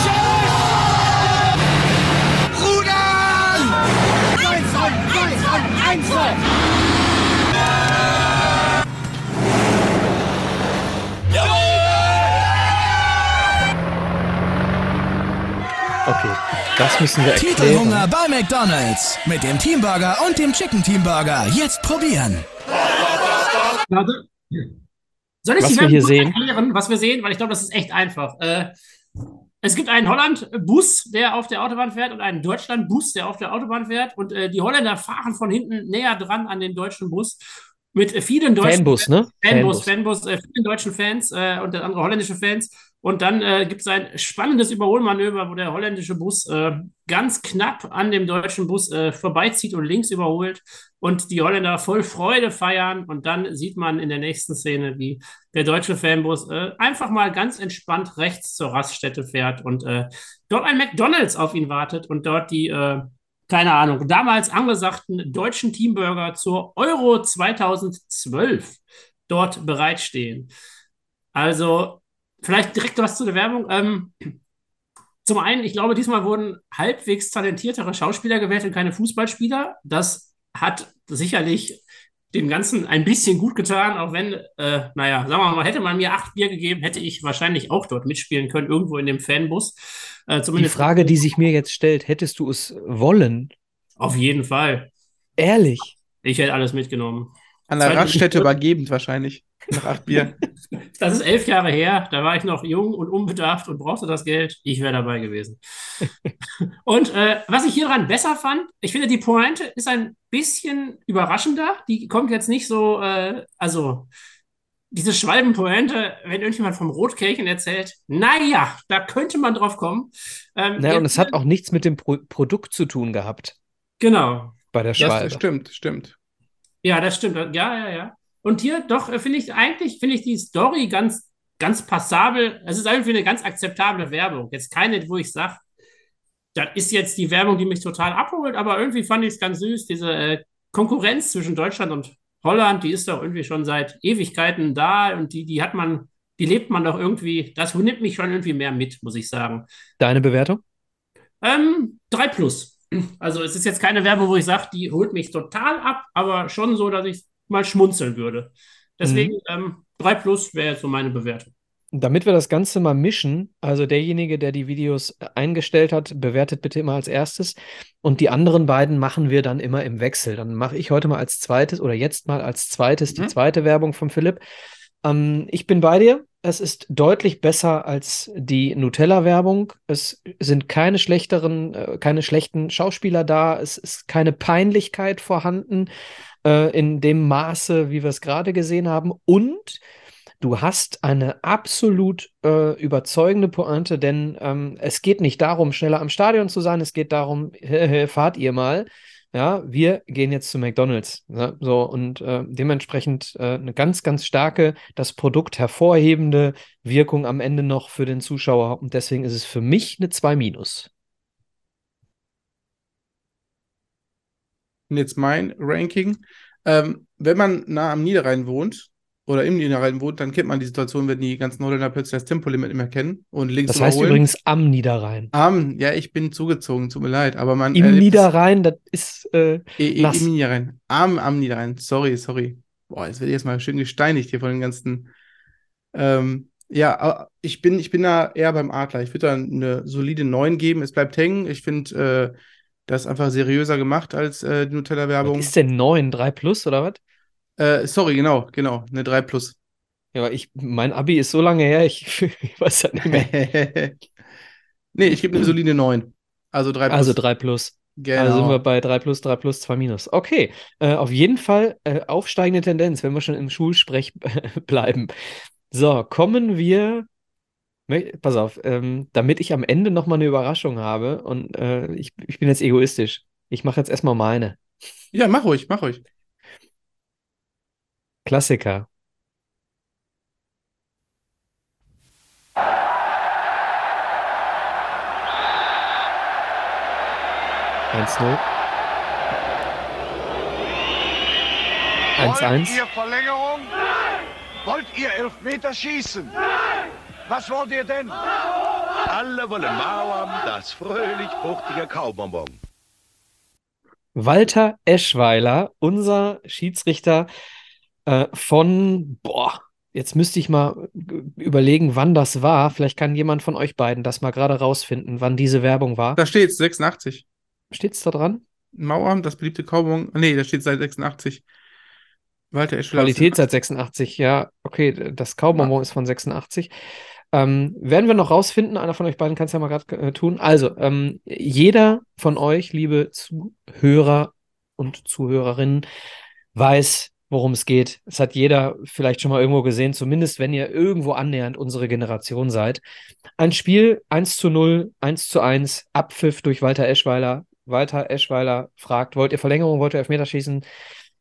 Rudern! Eins, eins, eins, eins, Okay, das müssen wir erklären. Titelhunger bei McDonald's. Mit dem Teamburger und dem Chicken Teamburger. Jetzt probieren. Warte. Soll ich was wir hier sehen? erklären, was wir sehen? Weil ich glaube, das ist echt einfach. Äh, es gibt einen Holland-Bus, der auf der Autobahn fährt, und einen Deutschland-Bus, der auf der Autobahn fährt. Und äh, die Holländer fahren von hinten näher dran an den deutschen Bus mit vielen deutschen Fanbus, ne? Fanbus, Fanbus, Fanbus äh, vielen deutschen Fans äh, und andere holländische Fans. Und dann äh, gibt es ein spannendes Überholmanöver, wo der holländische Bus äh, ganz knapp an dem deutschen Bus äh, vorbeizieht und links überholt und die Holländer voll Freude feiern. Und dann sieht man in der nächsten Szene, wie der deutsche Fanbus äh, einfach mal ganz entspannt rechts zur Raststätte fährt und äh, dort ein McDonalds auf ihn wartet und dort die, äh, keine Ahnung, damals angesagten deutschen Teamburger zur Euro 2012 dort bereitstehen. Also Vielleicht direkt was zu der Werbung. Ähm, zum einen, ich glaube, diesmal wurden halbwegs talentiertere Schauspieler gewählt und keine Fußballspieler. Das hat sicherlich dem Ganzen ein bisschen gut getan, auch wenn, äh, naja, sagen wir mal, hätte man mir acht Bier gegeben, hätte ich wahrscheinlich auch dort mitspielen können, irgendwo in dem Fanbus. Äh, zumindest die Frage, die sich mir jetzt stellt, hättest du es wollen? Auf jeden Fall. Ehrlich? Ich hätte alles mitgenommen. An der Raststätte übergebend wahrscheinlich. Nach acht Bier. Das ist elf Jahre her. Da war ich noch jung und unbedarft und brauchte das Geld. Ich wäre dabei gewesen. und äh, was ich hieran besser fand, ich finde, die Pointe ist ein bisschen überraschender. Die kommt jetzt nicht so, äh, also diese Schwalbenpointe, wenn irgendjemand vom Rotkelchen erzählt, naja, da könnte man drauf kommen. Ähm, naja, und es hat auch nichts mit dem Pro Produkt zu tun gehabt. Genau. Bei der Schwalbe. Das stimmt, stimmt. Ja, das stimmt. Ja, ja, ja. Und hier doch äh, finde ich eigentlich finde ich die Story ganz ganz passabel. Es ist irgendwie eine ganz akzeptable Werbung. Jetzt keine, wo ich sage, das ist jetzt die Werbung, die mich total abholt, aber irgendwie fand ich es ganz süß. Diese äh, Konkurrenz zwischen Deutschland und Holland, die ist doch irgendwie schon seit Ewigkeiten da und die, die hat man, die lebt man doch irgendwie, das nimmt mich schon irgendwie mehr mit, muss ich sagen. Deine Bewertung? Ähm, 3 plus. Also es ist jetzt keine Werbung, wo ich sage, die holt mich total ab, aber schon so, dass ich mal schmunzeln würde. Deswegen mhm. ähm, 3 plus wäre jetzt so meine Bewertung. Damit wir das Ganze mal mischen, also derjenige, der die Videos eingestellt hat, bewertet bitte immer als erstes und die anderen beiden machen wir dann immer im Wechsel. Dann mache ich heute mal als zweites oder jetzt mal als zweites mhm. die zweite Werbung von Philipp. Ähm, ich bin bei dir. Es ist deutlich besser als die Nutella-Werbung. Es sind keine schlechteren, äh, keine schlechten Schauspieler da. Es ist keine Peinlichkeit vorhanden äh, in dem Maße, wie wir es gerade gesehen haben. Und du hast eine absolut äh, überzeugende Pointe, denn ähm, es geht nicht darum, schneller am Stadion zu sein, es geht darum, fahrt ihr mal. Ja, wir gehen jetzt zu McDonalds. Ja, so und äh, dementsprechend äh, eine ganz, ganz starke, das Produkt hervorhebende Wirkung am Ende noch für den Zuschauer. Und deswegen ist es für mich eine 2 minus. Jetzt mein Ranking. Ähm, wenn man nah am Niederrhein wohnt oder im Niederrhein wohnt, dann kennt man die Situation, wenn die ganzen Holländer plötzlich das Tempolimit nicht mehr kennen und links Das heißt übrigens am Niederrhein. Am, ja, ich bin zugezogen, tut mir leid, aber man. Im Niederrhein, das ist. Äh, e, nass. Im Niederrhein. Am, am Niederrhein, sorry, sorry. Boah, jetzt werde ich erstmal schön gesteinigt hier von den ganzen. Ähm, ja, ich bin, ich bin da eher beim Adler. Ich würde da eine solide 9 geben. Es bleibt hängen. Ich finde, äh, das ist einfach seriöser gemacht als äh, die Nutella-Werbung. Was ist denn 9? 3 Plus oder was? Äh, sorry, genau, genau, eine 3 Plus. Ja, ich, mein Abi ist so lange her, ich, ich weiß das nicht mehr. nee, ich gebe eine solide 9. Also 3 Plus. Also 3 Plus. Genau. Also sind wir bei 3 Plus, 3 Plus, 2 Minus. Okay, äh, auf jeden Fall äh, aufsteigende Tendenz, wenn wir schon im Schulsprech bleiben. So, kommen wir Pass auf, ähm, damit ich am Ende nochmal eine Überraschung habe und äh, ich, ich bin jetzt egoistisch. Ich mache jetzt erstmal meine. Ja, mach ruhig, mach ruhig. Klassiker. Eins null. Eins eins. Wollt ihr Verlängerung? Nein! Wollt ihr Elfmeter schießen? Nein! Was wollt ihr denn? Alle wollen Mauern, das fröhlich fruchtige Kaubonbon. Walter Eschweiler, unser Schiedsrichter äh, von, boah, jetzt müsste ich mal überlegen, wann das war. Vielleicht kann jemand von euch beiden das mal gerade rausfinden, wann diese Werbung war. Da steht 86. Steht es da dran? Mauern, das beliebte Kaubon. Nee, da steht seit 86. Walter Eschweiler. Qualität seit 86, ja. Okay, das Kaubonbon ja. ist von 86. Ähm, werden wir noch rausfinden, einer von euch beiden kann es ja mal gerade äh, tun. Also, ähm, jeder von euch, liebe Zuhörer und Zuhörerinnen, weiß, worum es geht. Es hat jeder vielleicht schon mal irgendwo gesehen, zumindest wenn ihr irgendwo annähernd unsere Generation seid. Ein Spiel 1 zu 0, 1 zu 1, Abpfiff durch Walter Eschweiler. Walter Eschweiler fragt, wollt ihr Verlängerung, wollt ihr Elfmeterschießen?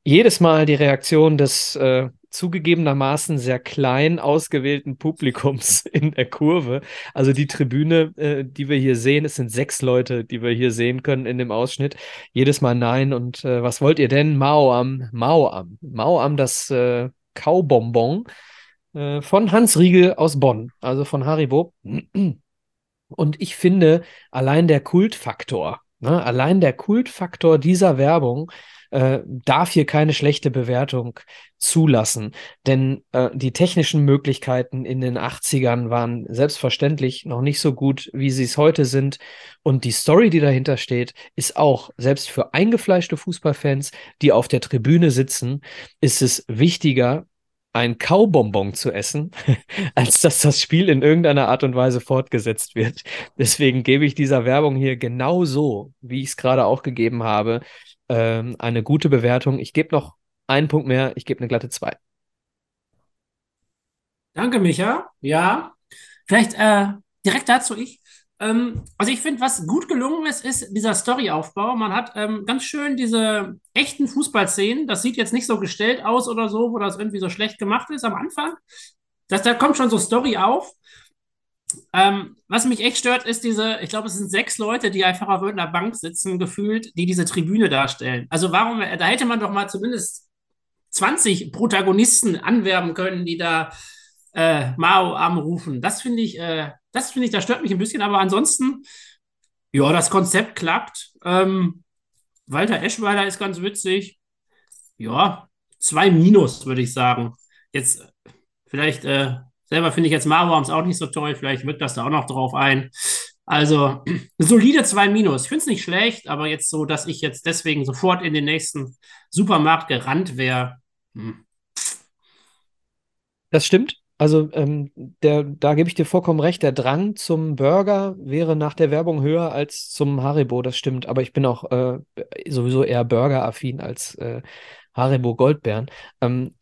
Jedes Mal die Reaktion des äh, zugegebenermaßen sehr klein ausgewählten Publikums in der Kurve. Also die Tribüne, äh, die wir hier sehen, es sind sechs Leute, die wir hier sehen können in dem Ausschnitt. Jedes Mal nein. Und äh, was wollt ihr denn? Mao am, Mao am, Mao am das äh, Kaubonbon äh, von Hans Riegel aus Bonn, also von Haribo. Und ich finde, allein der Kultfaktor, ne, allein der Kultfaktor dieser Werbung äh, darf hier keine schlechte Bewertung zulassen. Denn äh, die technischen Möglichkeiten in den 80ern waren selbstverständlich noch nicht so gut, wie sie es heute sind. Und die Story, die dahinter steht, ist auch, selbst für eingefleischte Fußballfans, die auf der Tribüne sitzen, ist es wichtiger, ein Kaubonbon zu essen, als dass das Spiel in irgendeiner Art und Weise fortgesetzt wird. Deswegen gebe ich dieser Werbung hier genau so, wie ich es gerade auch gegeben habe, ähm, eine gute Bewertung. Ich gebe noch einen Punkt mehr, ich gebe eine glatte 2. Danke, Micha. Ja, vielleicht äh, direkt dazu ich. Ähm, also ich finde, was gut gelungen ist, ist dieser Storyaufbau. Man hat ähm, ganz schön diese echten Fußballszenen. Das sieht jetzt nicht so gestellt aus oder so, wo das irgendwie so schlecht gemacht ist am Anfang. Das, da kommt schon so Story auf. Ähm, was mich echt stört, ist diese, ich glaube, es sind sechs Leute, die einfach auf irgendeiner Bank sitzen, gefühlt, die diese Tribüne darstellen. Also warum, da hätte man doch mal zumindest 20 Protagonisten anwerben können, die da äh, Mao anrufen. Das finde ich, äh, das finde ich, das stört mich ein bisschen, aber ansonsten, ja, das Konzept klappt. Ähm, Walter Eschweiler ist ganz witzig. Ja, zwei Minus, würde ich sagen. Jetzt vielleicht äh, Selber finde ich jetzt Marworms auch nicht so toll. Vielleicht wirkt das da auch noch drauf ein. Also solide 2 Minus. Ich finde es nicht schlecht, aber jetzt so, dass ich jetzt deswegen sofort in den nächsten Supermarkt gerannt wäre. Hm. Das stimmt. Also ähm, der, da gebe ich dir vollkommen recht. Der Drang zum Burger wäre nach der Werbung höher als zum Haribo. Das stimmt. Aber ich bin auch äh, sowieso eher Burger-affin als äh, Haribo Goldbeeren. Ähm,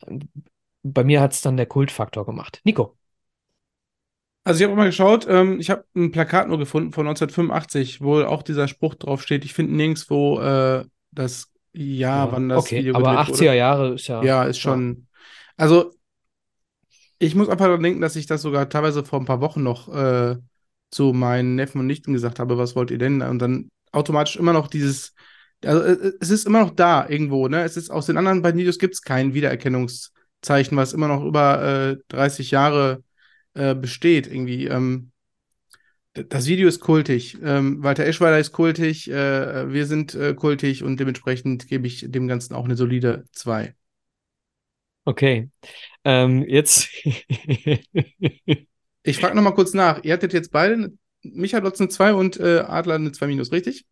bei mir hat es dann der Kultfaktor gemacht. Nico. Also ich habe mal geschaut, ähm, ich habe ein Plakat nur gefunden von 1985, wo auch dieser Spruch drauf steht. Ich finde nirgendwo äh, das Jahr, ja, wann das okay, Video aber 80er wurde. Jahre ist ja. Ja, ist schon. Ja. Also ich muss einfach daran denken, dass ich das sogar teilweise vor ein paar Wochen noch äh, zu meinen Neffen und Nichten gesagt habe, was wollt ihr denn? Und dann automatisch immer noch dieses, also äh, es ist immer noch da irgendwo, ne? Es ist aus den anderen beiden Videos gibt es kein Wiedererkennungszeichen, was immer noch über äh, 30 Jahre äh, besteht irgendwie. Ähm, das Video ist kultig. Ähm, Walter Eschweiler ist kultig, äh, wir sind äh, kultig und dementsprechend gebe ich dem Ganzen auch eine solide 2. Okay. Ähm, jetzt. ich frage nochmal kurz nach. Ihr hattet jetzt beide, Michael Lotz eine 2 und äh, Adler eine 2 minus, richtig?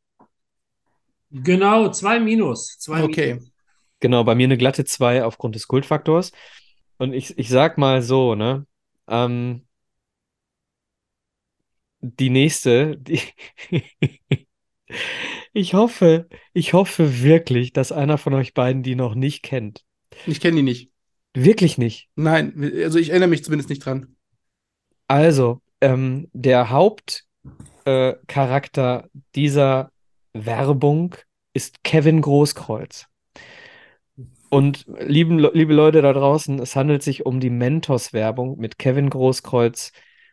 Genau, 2 minus. Zwei okay. Minus. Genau, bei mir eine glatte 2 aufgrund des Kultfaktors. Und ich, ich sag mal so, ne? Ähm, die nächste, die ich hoffe, ich hoffe wirklich, dass einer von euch beiden die noch nicht kennt. Ich kenne die nicht. Wirklich nicht. Nein, also ich erinnere mich zumindest nicht dran. Also, ähm, der Hauptcharakter äh, dieser Werbung ist Kevin Großkreuz. Und lieben, liebe Leute da draußen, es handelt sich um die Mentos-Werbung mit Kevin Großkreuz.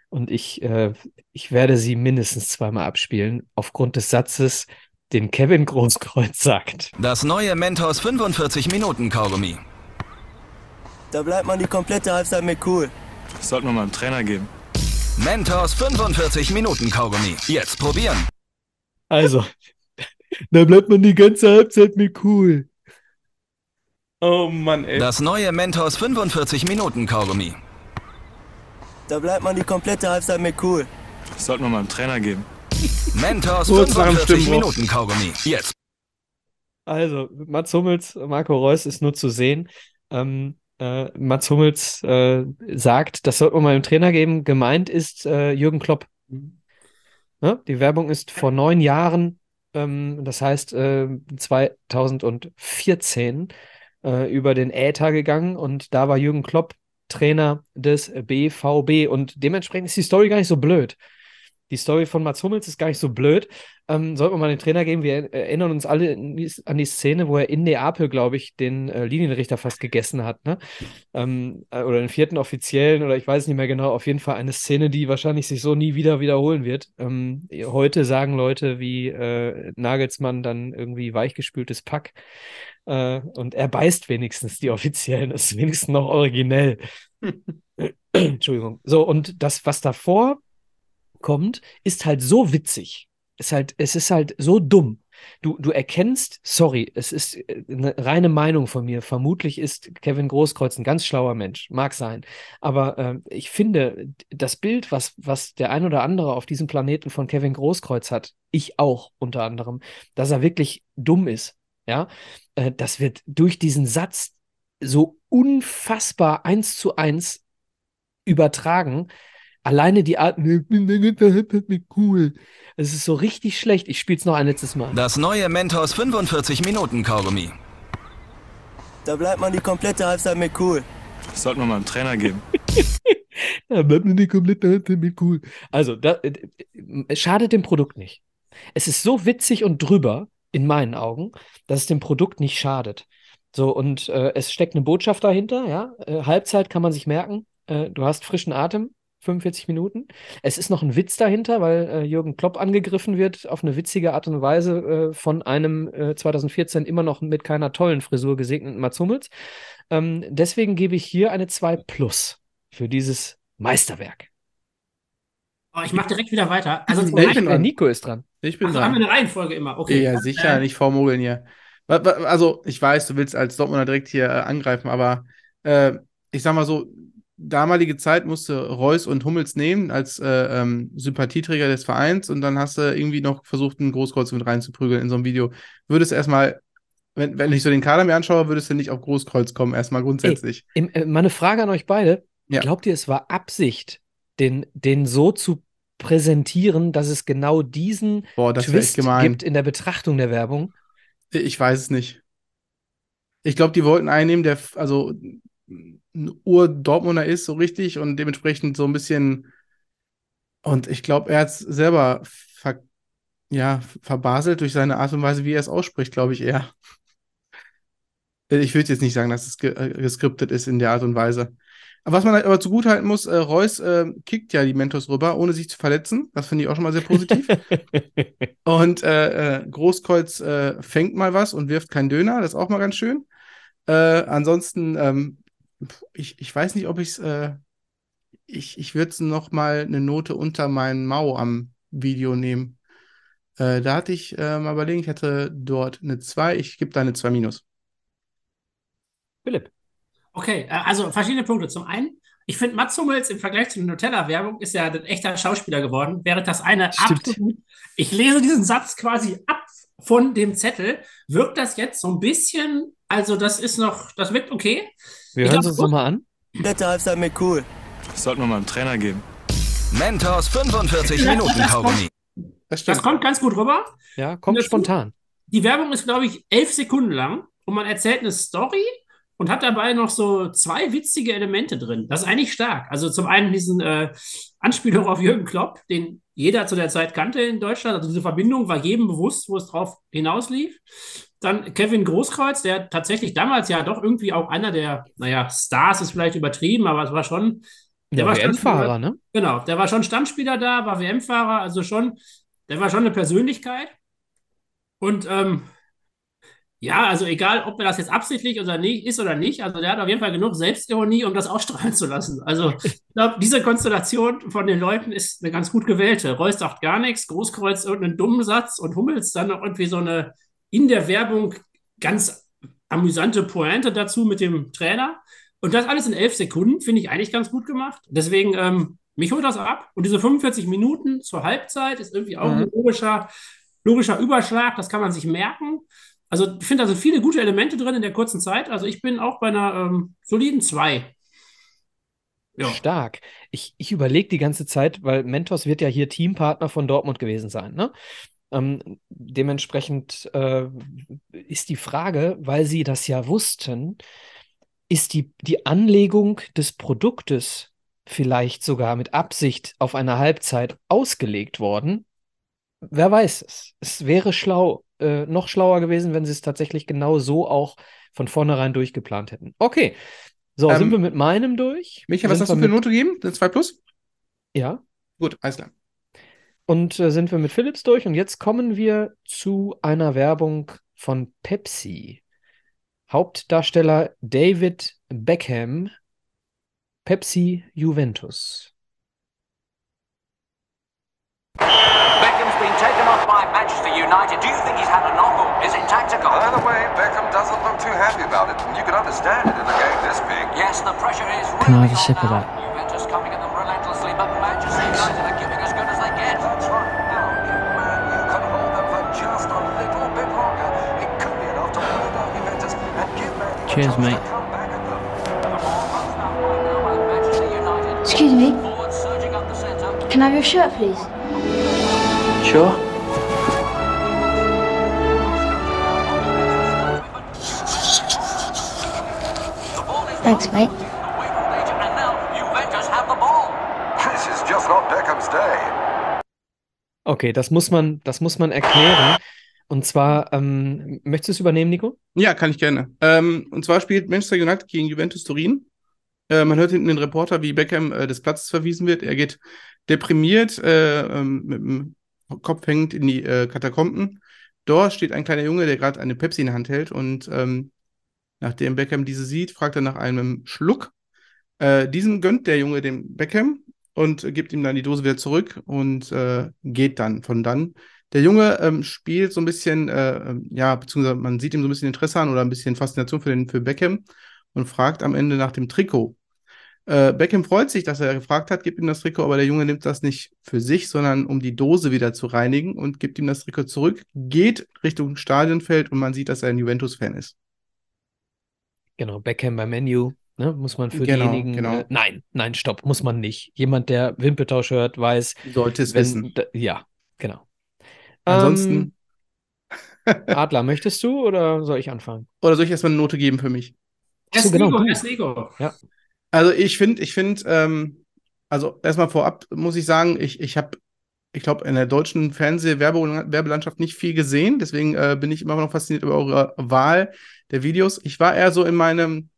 Und ich, äh, ich werde sie mindestens zweimal abspielen, aufgrund des Satzes, den Kevin Großkreuz sagt. Das neue Mentos 45 Minuten Kaugummi. Da bleibt man die komplette Halbzeit mit cool. Das sollten wir mal einem Trainer geben. Mentos 45 Minuten Kaugummi. Jetzt probieren. Also, da bleibt man die ganze Halbzeit mit cool. Oh Mann, ey. Das neue Mentos 45 Minuten Kaugummi. Da bleibt man die komplette Halbzeit mit cool. Das sollten wir mal einem Trainer geben. Mentos 45 Minuten Kaugummi. Jetzt. Also, Mats Hummels, Marco Reus ist nur zu sehen. Ähm, äh, Mats Hummels äh, sagt, das sollte man mal einem Trainer geben. Gemeint ist äh, Jürgen Klopp. Ja, die Werbung ist vor neun Jahren, ähm, das heißt 2014 äh, über den Äther gegangen und da war Jürgen Klopp Trainer des BVB und dementsprechend ist die Story gar nicht so blöd. Die Story von Mats Hummels ist gar nicht so blöd. Ähm, sollten wir mal den Trainer geben. Wir erinnern uns alle an die Szene, wo er in Neapel, glaube ich, den äh, Linienrichter fast gegessen hat. Ne? Ähm, äh, oder den vierten Offiziellen oder ich weiß nicht mehr genau. Auf jeden Fall eine Szene, die wahrscheinlich sich so nie wieder wiederholen wird. Ähm, heute sagen Leute wie äh, Nagelsmann dann irgendwie weichgespültes Pack. Äh, und er beißt wenigstens die Offiziellen. Das ist wenigstens noch originell. Entschuldigung. So, und das, was davor kommt, ist halt so witzig. Ist halt, es ist halt so dumm. Du, du erkennst, sorry, es ist äh, eine reine Meinung von mir. Vermutlich ist Kevin Großkreuz ein ganz schlauer Mensch, mag sein. Aber äh, ich finde, das Bild, was, was der ein oder andere auf diesem Planeten von Kevin Großkreuz hat, ich auch unter anderem, dass er wirklich dumm ist, ja, äh, das wird durch diesen Satz so unfassbar eins zu eins übertragen, Alleine die Art, cool. Es ist so richtig schlecht. Ich spiele es noch ein letztes Mal. Das neue Mentos 45 Minuten Kaugummi. Da bleibt man die komplette Halbzeit mit cool. Das sollte man mal einem Trainer geben. da bleibt man die komplette Halbzeit mit cool. Also, da, äh, schadet dem Produkt nicht. Es ist so witzig und drüber, in meinen Augen, dass es dem Produkt nicht schadet. So, und äh, es steckt eine Botschaft dahinter, ja. Äh, Halbzeit kann man sich merken. Äh, du hast frischen Atem, 45 Minuten. Es ist noch ein Witz dahinter, weil äh, Jürgen Klopp angegriffen wird auf eine witzige Art und Weise äh, von einem äh, 2014 immer noch mit keiner tollen Frisur gesegneten Mats Hummels. Ähm, deswegen gebe ich hier eine 2 Plus für dieses Meisterwerk. Oh, ich mache direkt wieder weiter. Also zum ich bin dran. Nico ist dran. Ich bin also dran. haben wir eine Reihenfolge immer. Okay. Ja, sicher, nicht vormogeln hier. Also, ich weiß, du willst als Dortmunder direkt hier äh, angreifen, aber äh, ich sag mal so, damalige Zeit musste Reus und Hummels nehmen als äh, ähm, Sympathieträger des Vereins und dann hast du irgendwie noch versucht, einen Großkreuz mit reinzuprügeln in so ein Video. Würdest du erstmal, wenn, wenn ich so den Kader mir anschaue, würdest du nicht auf Großkreuz kommen, erstmal grundsätzlich. Ey, äh, meine Frage an euch beide: ja. Glaubt ihr, es war Absicht, den, den so zu präsentieren, dass es genau diesen Boah, Twist gibt in der Betrachtung der Werbung? Ich weiß es nicht. Ich glaube, die wollten einnehmen, der, also ein Ur-Dortmunder ist, so richtig, und dementsprechend so ein bisschen. Und ich glaube, er hat es selber ver ja, verbaselt durch seine Art und Weise, wie er es ausspricht, glaube ich eher. Ich würde jetzt nicht sagen, dass es äh, geskriptet ist in der Art und Weise. Aber was man halt aber zugutehalten muss, äh, Reus äh, kickt ja die Mentos rüber, ohne sich zu verletzen. Das finde ich auch schon mal sehr positiv. und äh, äh, Großkreuz äh, fängt mal was und wirft keinen Döner. Das ist auch mal ganz schön. ansonsten ähm, ich, ich weiß nicht, ob ich's, äh, ich, ich würde noch mal eine Note unter meinen Mau am Video nehmen. Äh, da hatte ich äh, mal überlegt, ich hatte dort eine 2, ich gebe da eine 2 minus. Philipp. Okay, äh, also verschiedene Punkte. Zum einen, ich finde, Mats Hummels im Vergleich zu der Nutella-Werbung ist ja ein echter Schauspieler geworden, während das eine Stimmt. absolut, ich lese diesen Satz quasi ab von dem Zettel, wirkt das jetzt so ein bisschen, also das ist noch, das wirkt okay. Wir Ich hören glaub, es uns nochmal an. Komplette Halbzeit mit cool. Das sollte man mal einem Trainer geben. Mentos 45 Ja, Minuten das Kaugummi. Das Das kommt ganz gut rüber. Ja, kommt Das- spontan. Die Werbung ist, glaube ich, elf Sekunden lang und man erzählt eine Story und hat dabei noch so zwei witzige Elemente drin. Das ist eigentlich stark. Also zum einen diesen äh, Anspielung auf Jürgen Klopp, den jeder zu der Zeit kannte in Deutschland. Also diese Verbindung war jedem bewusst, wo es drauf hinauslief. Dann Kevin Großkreuz, der tatsächlich damals ja doch irgendwie auch einer der, naja, Stars ist vielleicht übertrieben, aber es war schon. Der Der war WM-Fahrer, ne? Genau, der war schon Stammspieler da, war WM-Fahrer, also schon, der war schon eine Persönlichkeit. Und ähm, ja, also egal, ob er das jetzt absichtlich oder nicht ist oder nicht, also der hat auf jeden Fall genug Selbstironie, um das ausstrahlen zu lassen. Also ich glaube, diese Konstellation von den Leuten ist eine ganz gut gewählte. Reus sagt gar nichts, Großkreuz irgendeinen dummen Satz und Hummels dann noch irgendwie so eine in der Werbung ganz amüsante Pointe dazu mit dem Trainer. Und das alles in elf Sekunden finde ich eigentlich ganz gut gemacht. Deswegen, ähm, mich holt das ab. Und diese 45 Minuten zur Halbzeit ist irgendwie auch ein logischer, logischer Überschlag. Das kann man sich merken. Also ich finde, da sind viele gute Elemente drin in der kurzen Zeit. Also ich bin auch bei einer ähm, soliden 2. Ja. Stark. Ich, ich überlege die ganze Zeit, weil Mentos wird ja hier Teampartner von Dortmund gewesen sein, ne? Ähm, dementsprechend äh, ist die Frage, weil sie das ja wussten, ist die, die Anlegung des Produktes vielleicht sogar mit Absicht auf eine Halbzeit ausgelegt worden? Wer weiß es? Es wäre schlau, äh, noch schlauer gewesen, wenn sie es tatsächlich genau so auch von vornherein durchgeplant hätten. Okay, so, Ähm, sind wir mit meinem durch? Micha, was hast du für eine Note gegeben? Eine 2 plus? Ja. Gut, alles klar. Und äh, sind wir mit Philips durch und jetzt kommen wir zu einer Werbung von Pepsi. Hauptdarsteller David Beckham, Pepsi Juventus. Beckham's been taken off by Manchester United. Do you think he's had a or is it tactical? By the way, Beckham doesn't look too happy about it, and you can understand it in a game this big. Yes, the pressure is Can I really have a on sip of now. that? Juventus coming at them relentlessly, but Manchester United are Cheers, mate. Excuse me. Can I have your shirt, please? Sure. Thanks, mate. Okay, das muss man, das muss man erklären. Und zwar, ähm, möchtest du es übernehmen, Nico? Ja, kann ich gerne. Ähm, und zwar spielt Manchester United gegen Juventus Turin. Äh, man hört hinten den Reporter, wie Beckham äh, des Platzes verwiesen wird. Er geht deprimiert, äh, ähm, mit dem Kopf hängend in die äh, Katakomben. Dort steht ein kleiner Junge, der gerade eine Pepsi in der Hand hält. Und ähm, nachdem Beckham diese sieht, fragt er nach einem Schluck. Äh, diesen gönnt der Junge dem Beckham und gibt ihm dann die Dose wieder zurück und äh, geht dann von dann. Der Junge ähm, spielt so ein bisschen, äh, ähm, ja, beziehungsweise man sieht ihm so ein bisschen Interesse an oder ein bisschen Faszination für, den, für Beckham und fragt am Ende nach dem Trikot. Äh, Beckham freut sich, dass er gefragt hat, gibt ihm das Trikot, aber der Junge nimmt das nicht für sich, sondern um die Dose wieder zu reinigen und gibt ihm das Trikot zurück, geht Richtung Stadionfeld und man sieht, dass er ein Juventus-Fan ist. Genau, Beckham beim Menu, ne, muss man für Genau, diejenigen. genau. Äh, nein, nein, stopp, muss man nicht. Jemand, der Wimpeltausch hört, weiß. Sollte es wenn, wissen. Ja, genau. Ansonsten. Ähm, Adler, möchtest du oder soll ich anfangen? Oder soll ich erstmal eine Note geben für mich? Ach so, genau, erst Ego. Ja. Also ich finde, ich finde, ähm, also erstmal vorab muss ich sagen, ich, ich habe, ich glaube, in der deutschen Fernseh-Werbelandschaft nicht viel gesehen, deswegen äh, bin ich immer noch fasziniert über eure Wahl der Videos. Ich war eher so in meinem,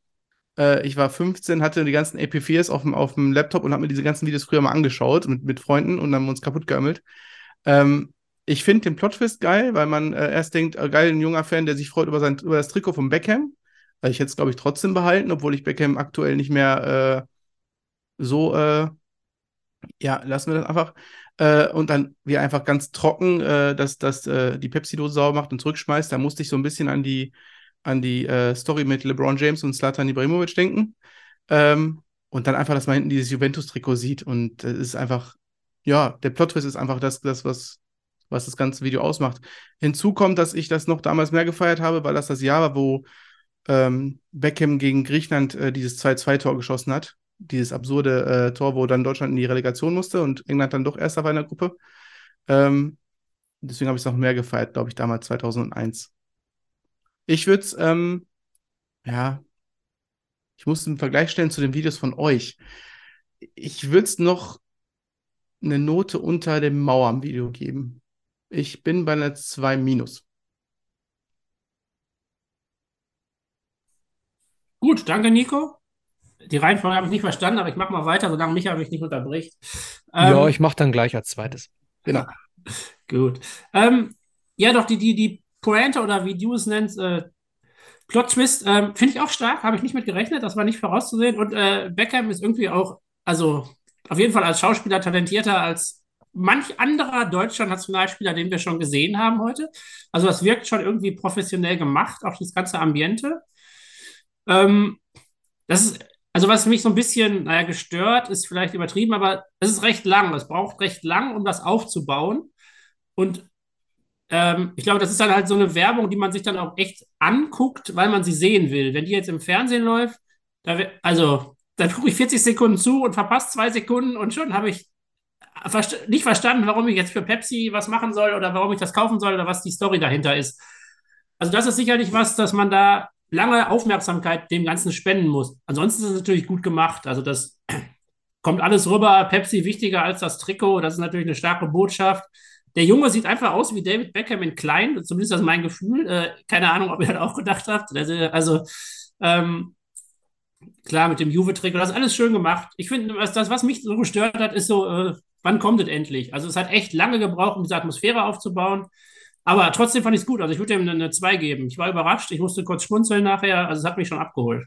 äh, ich war 15, hatte die ganzen AP4s auf dem, auf dem Laptop und habe mir diese ganzen Videos früher mal angeschaut mit, mit Freunden und haben uns kaputt geömmelt. Ähm, ich finde den Plot-Twist geil, weil man äh, erst denkt, äh, geil, ein junger Fan, der sich freut über, sein, über das Trikot von Beckham. Also ich hätte es, glaube ich, trotzdem behalten, obwohl ich Beckham aktuell nicht mehr äh, so, äh, ja, lassen wir das einfach. Äh, und dann wie einfach ganz trocken, äh, dass, dass die Pepsi-Dose sauber macht und zurückschmeißt. Da musste ich so ein bisschen an die, an die Story mit LeBron James und Zlatan Ibrahimovic denken. Ähm, und dann einfach, dass man hinten dieses Juventus-Trikot sieht. Und es ist einfach, ja, der Plot-Twist ist einfach das, das was, was das ganze Video ausmacht. Hinzu kommt, dass ich das noch damals mehr gefeiert habe, weil das das Jahr war, wo ähm, Beckham gegen Griechenland äh, dieses 2-2-Tor geschossen hat. Dieses absurde äh, Tor, wo dann Deutschland in die Relegation musste und England dann doch erster war in der Gruppe. Ähm, deswegen habe ich es noch mehr gefeiert, glaube ich, damals 2001. Ich würde es, ähm, ja, ich muss einen Vergleich stellen zu den Videos von euch. Ich würde es noch eine Note unter dem Mauern-Video geben. Ich bin bei einer 2 minus. Gut, danke, Nico. Die Reihenfolge habe ich nicht verstanden, aber ich mache mal weiter, solange Micha mich nicht unterbricht. ja, Ähm, ich mache dann gleich als zweites. Genau. Gut. Ähm, ja, doch, die, die, die Pointe oder wie du es nennst, äh, Plot Twist, ähm, finde ich auch stark, habe ich nicht mit gerechnet, das war nicht vorauszusehen. Und äh, Beckham ist irgendwie auch, also auf jeden Fall als Schauspieler talentierter als manch anderer deutscher Nationalspieler, den wir schon gesehen haben heute. Also das wirkt schon irgendwie professionell gemacht, auch das ganze Ambiente. Ähm, das ist, also was mich so ein bisschen, naja, gestört, ist vielleicht übertrieben, aber es ist recht lang. Es braucht recht lang, um das aufzubauen. Und ähm, ich glaube, das ist dann halt so eine Werbung, die man sich dann auch echt anguckt, weil man sie sehen will. Wenn die jetzt im Fernsehen läuft, da also dann gucke ich 40 Sekunden zu und verpasse zwei Sekunden und schon habe ich verst nicht verstanden, warum ich jetzt für Pepsi was machen soll oder warum ich das kaufen soll oder was die Story dahinter ist. Also das ist sicherlich was, dass man da lange Aufmerksamkeit dem Ganzen spenden muss. Ansonsten ist es natürlich gut gemacht. Also das kommt alles rüber. Pepsi wichtiger als das Trikot. Das ist natürlich eine starke Botschaft. Der Junge sieht einfach aus wie David Beckham in klein. Zumindest das ist mein Gefühl. Äh, keine Ahnung, ob ihr das auch gedacht habt. Also, also ähm, klar, mit dem Juve-Trikot, das ist alles schön gemacht. Ich finde, das, was mich so gestört hat, ist so, äh, wann kommt es endlich? Also es hat echt lange gebraucht, um diese Atmosphäre aufzubauen. Aber trotzdem fand ich es gut. Also ich würde ihm eine 2 geben. Ich war überrascht. Ich musste kurz schmunzeln nachher. Also es hat mich schon abgeholt.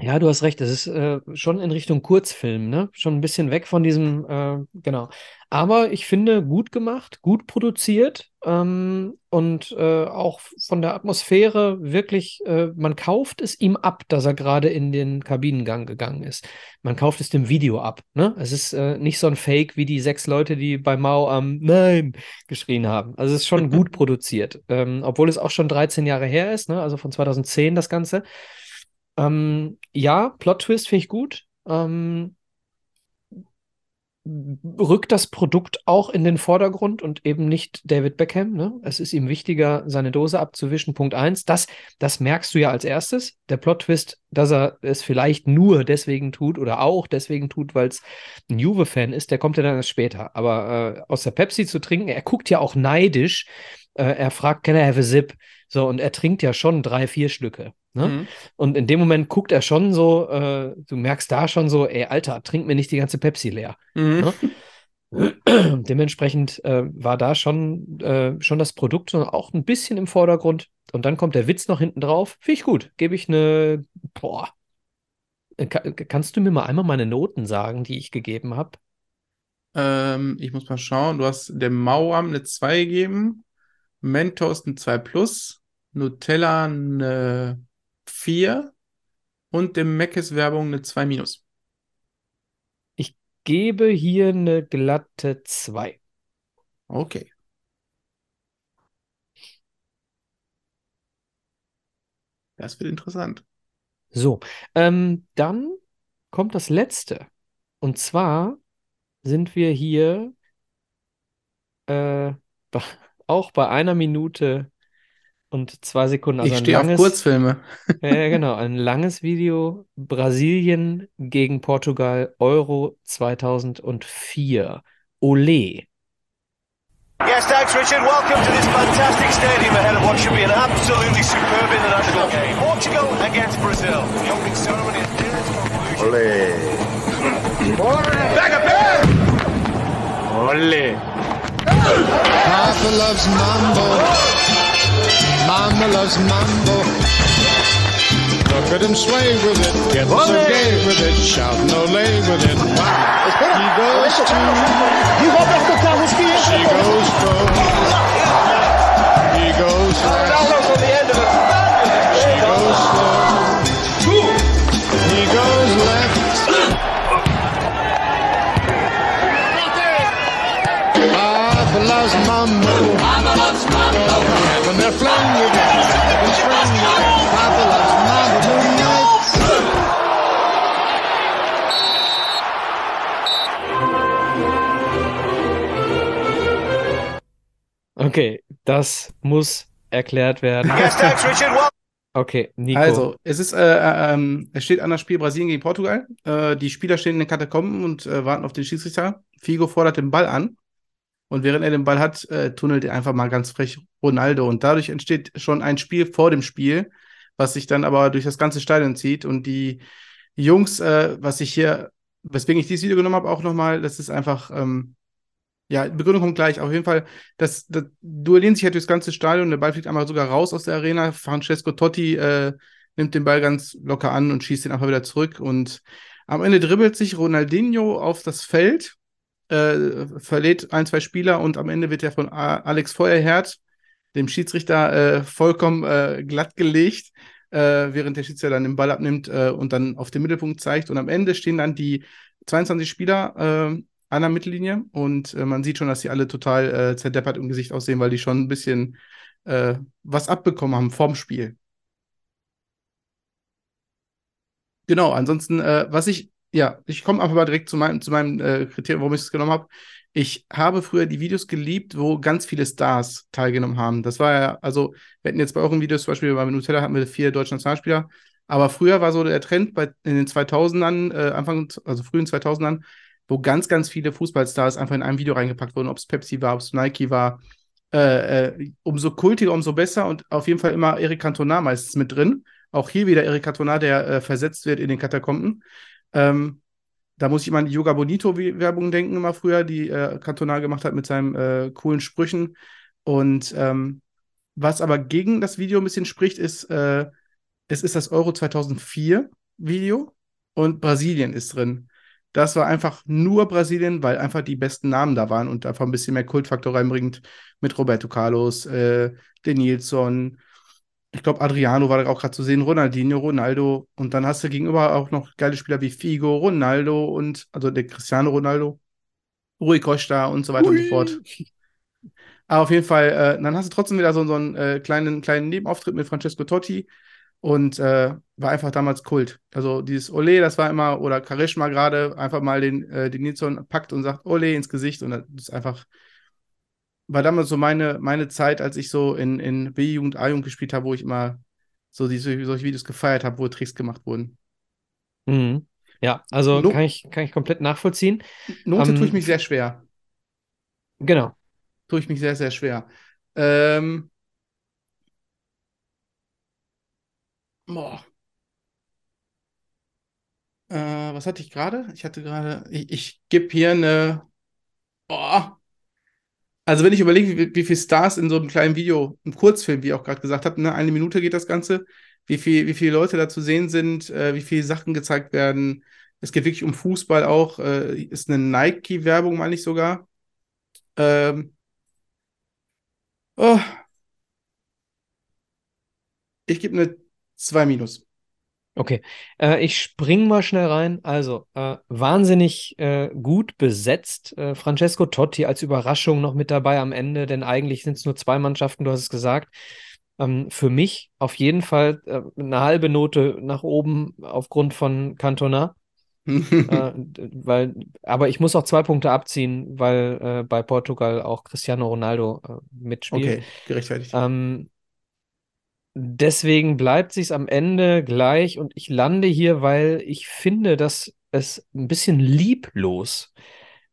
Ja, du hast recht. Es ist äh, schon in Richtung Kurzfilm, ne? Schon ein bisschen weg von diesem, äh, genau. Aber ich finde, gut gemacht, gut produziert ähm, und äh, auch von der Atmosphäre wirklich, äh, man kauft es ihm ab, dass er gerade in den Kabinengang gegangen ist. Man kauft es dem Video ab. Ne? Es ist äh, nicht so ein Fake wie die sechs Leute, die bei Mao am Nein geschrien haben. Also es ist schon gut produziert, ähm, obwohl es auch schon 13 Jahre her ist, ne? also von 2010 das Ganze. Ähm, ja, Plot-Twist finde ich gut. Ähm, rückt das Produkt auch in den Vordergrund und eben nicht David Beckham. Ne? Es ist ihm wichtiger, seine Dose abzuwischen. Punkt eins. Das, das merkst du ja als erstes. Der Plot-Twist, dass er es vielleicht nur deswegen tut oder auch deswegen tut, weil es ein Juve-Fan ist, der kommt ja dann erst später. Aber äh, aus der Pepsi zu trinken, er guckt ja auch neidisch. Äh, er fragt, can I have a sip? So, und er trinkt ja schon drei, vier Stücke. Ne? Mhm. Und in dem Moment guckt er schon so, äh, du merkst da schon so, ey, Alter, trink mir nicht die ganze Pepsi leer. Mhm. Ne? Dementsprechend äh, war da schon, äh, schon das Produkt auch ein bisschen im Vordergrund. Und dann kommt der Witz noch hinten drauf. Finde ich gut. Gebe ich eine, boah. Äh, Ka kannst du mir mal einmal meine Noten sagen, die ich gegeben habe? Ähm, ich muss mal schauen. Du hast dem Mauam eine 2 gegeben, Mentos eine 2 Plus, Nutella eine 4 und dem Meckes Werbung eine 2 minus. Ich gebe hier eine glatte 2. Okay. Das wird interessant. So, ähm, dann kommt das letzte. Und zwar sind wir hier äh, auch bei einer Minute und zwei Sekunden. Also ich stehe auf Kurzfilme. Ja, genau. Ein langes Video. Brasilien gegen Portugal, Euro 2004. Ole. Yes, thanks, Richard. Welcome to this fantastic stadium ahead of what should be an absolutely superb international game. Portugal against Brazil. The opening ceremony is near its conclusion. Ole. Back up there! Ole. Papa loves mambo. Mama loves mambo. Look at him sway with it, get so gay with it, shout no lay with it. Wow. He goes to. She goes from. He goes fast. Okay, das muss erklärt werden. Okay, Nico. Also, es ist, äh, äh, ähm, es steht an das Spiel Brasilien gegen Portugal. Äh, die Spieler stehen in den Katakomben und äh, warten auf den Schiedsrichter. Figo fordert den Ball an. Und während er den Ball hat, äh, tunnelt er einfach mal ganz frech Ronaldo. Und dadurch entsteht schon ein Spiel vor dem Spiel, was sich dann aber durch das ganze Stadion zieht. Und die Jungs, äh, was ich hier, weswegen ich dieses Video genommen habe, auch nochmal, das ist einfach, ähm, ja, Begründung kommt gleich. Auf jeden Fall, das, das duellieren sich halt durchs ganze Stadion. Der Ball fliegt einmal sogar raus aus der Arena. Francesco Totti äh, nimmt den Ball ganz locker an und schießt ihn einfach wieder zurück. Und am Ende dribbelt sich Ronaldinho auf das Feld äh, verlädt ein, zwei Spieler und am Ende wird er von A Alex Feuerherd, dem Schiedsrichter, äh, vollkommen äh, glatt gelegt, äh, während der Schiedsrichter dann den Ball abnimmt äh, und dann auf den Mittelpunkt zeigt. Und am Ende stehen dann die 22 Spieler äh, an der Mittellinie und man sieht schon, dass sie alle total zerdeppert im Gesicht aussehen, weil die schon ein bisschen was abbekommen haben vorm Spiel. Genau, ansonsten, was ich ja, ich komme aber direkt zu meinem, zu meinem äh, Kriterium, warum ich es genommen habe. Ich habe früher die Videos geliebt, wo ganz viele Stars teilgenommen haben. Das war ja, also, wir hatten jetzt bei euren Videos zum Beispiel bei Nutella hatten wir vier deutsche Nationalspieler. Aber früher war so der Trend bei, in den 2000ern, äh, Anfang, also frühen 2000ern, wo ganz, ganz viele Fußballstars einfach in einem Video reingepackt wurden, ob es Pepsi war, ob es Nike war. Äh, äh, umso kultiger, umso besser und auf jeden Fall immer Eric Cantona meistens mit drin. Auch hier wieder Eric Cantona, der äh, versetzt wird in den Katakomben. Ähm, da muss ich immer an die Yoga Bonito-Werbung denken, immer früher, die äh, Cantona gemacht hat mit seinen äh, coolen Sprüchen. Und ähm, was aber gegen das Video ein bisschen spricht, ist, äh, es ist das Euro 2004 Video und Brasilien ist drin. Das war einfach nur Brasilien, weil einfach die besten Namen da waren und einfach ein bisschen mehr Kultfaktor reinbringt mit Roberto Carlos, äh, Denilson, ich glaube, Adriano war da auch gerade zu sehen, Ronaldinho, Ronaldo. Und dann hast du gegenüber auch noch geile Spieler wie Figo, Ronaldo und, also der Cristiano Ronaldo, Rui Costa und so weiter Ui. und so fort. Aber auf jeden Fall, äh, dann hast du trotzdem wieder so, so einen äh, kleinen, kleinen Nebenauftritt mit Francesco Totti und äh, war einfach damals Kult. Also dieses Ole, das war immer, oder Karishma gerade, einfach mal den, äh, den Nilsson packt und sagt Ole ins Gesicht und das ist einfach war damals so meine, meine Zeit, als ich so in, in B-Jugend, A-Jugend gespielt habe, wo ich immer so diese, solche Videos gefeiert habe, wo Tricks gemacht wurden. Mhm. Ja, also no kann, ich, kann ich komplett nachvollziehen. Note um, tue ich mich sehr schwer. Genau. Tue ich mich sehr, sehr schwer. Ähm, boah. Äh, was hatte ich gerade? Ich hatte gerade, ich, ich gebe hier eine, boah, also wenn ich überlege, wie, wie viele Stars in so einem kleinen Video, im Kurzfilm, wie ich auch gerade gesagt habe, ne, eine Minute geht das Ganze, wie, viel, wie viele Leute da zu sehen sind, äh, wie viele Sachen gezeigt werden. Es geht wirklich um Fußball auch. Äh, ist eine Nike-Werbung, meine ich sogar. Ähm, oh. Ich gebe eine 2 minus. Okay, äh, ich spring mal schnell rein. Also, äh, wahnsinnig äh, gut besetzt. Äh, Francesco Totti als Überraschung noch mit dabei am Ende, denn eigentlich sind es nur zwei Mannschaften, du hast es gesagt. Ähm, für mich auf jeden Fall äh, eine halbe Note nach oben aufgrund von Cantona. Äh, weil, aber ich muss auch zwei Punkte abziehen, weil bei Portugal auch Cristiano Ronaldo mitspielt. Okay, gerechtfertigt. Ähm, Deswegen bleibt sich am Ende gleich und ich lande hier, weil ich finde, dass es ein bisschen lieblos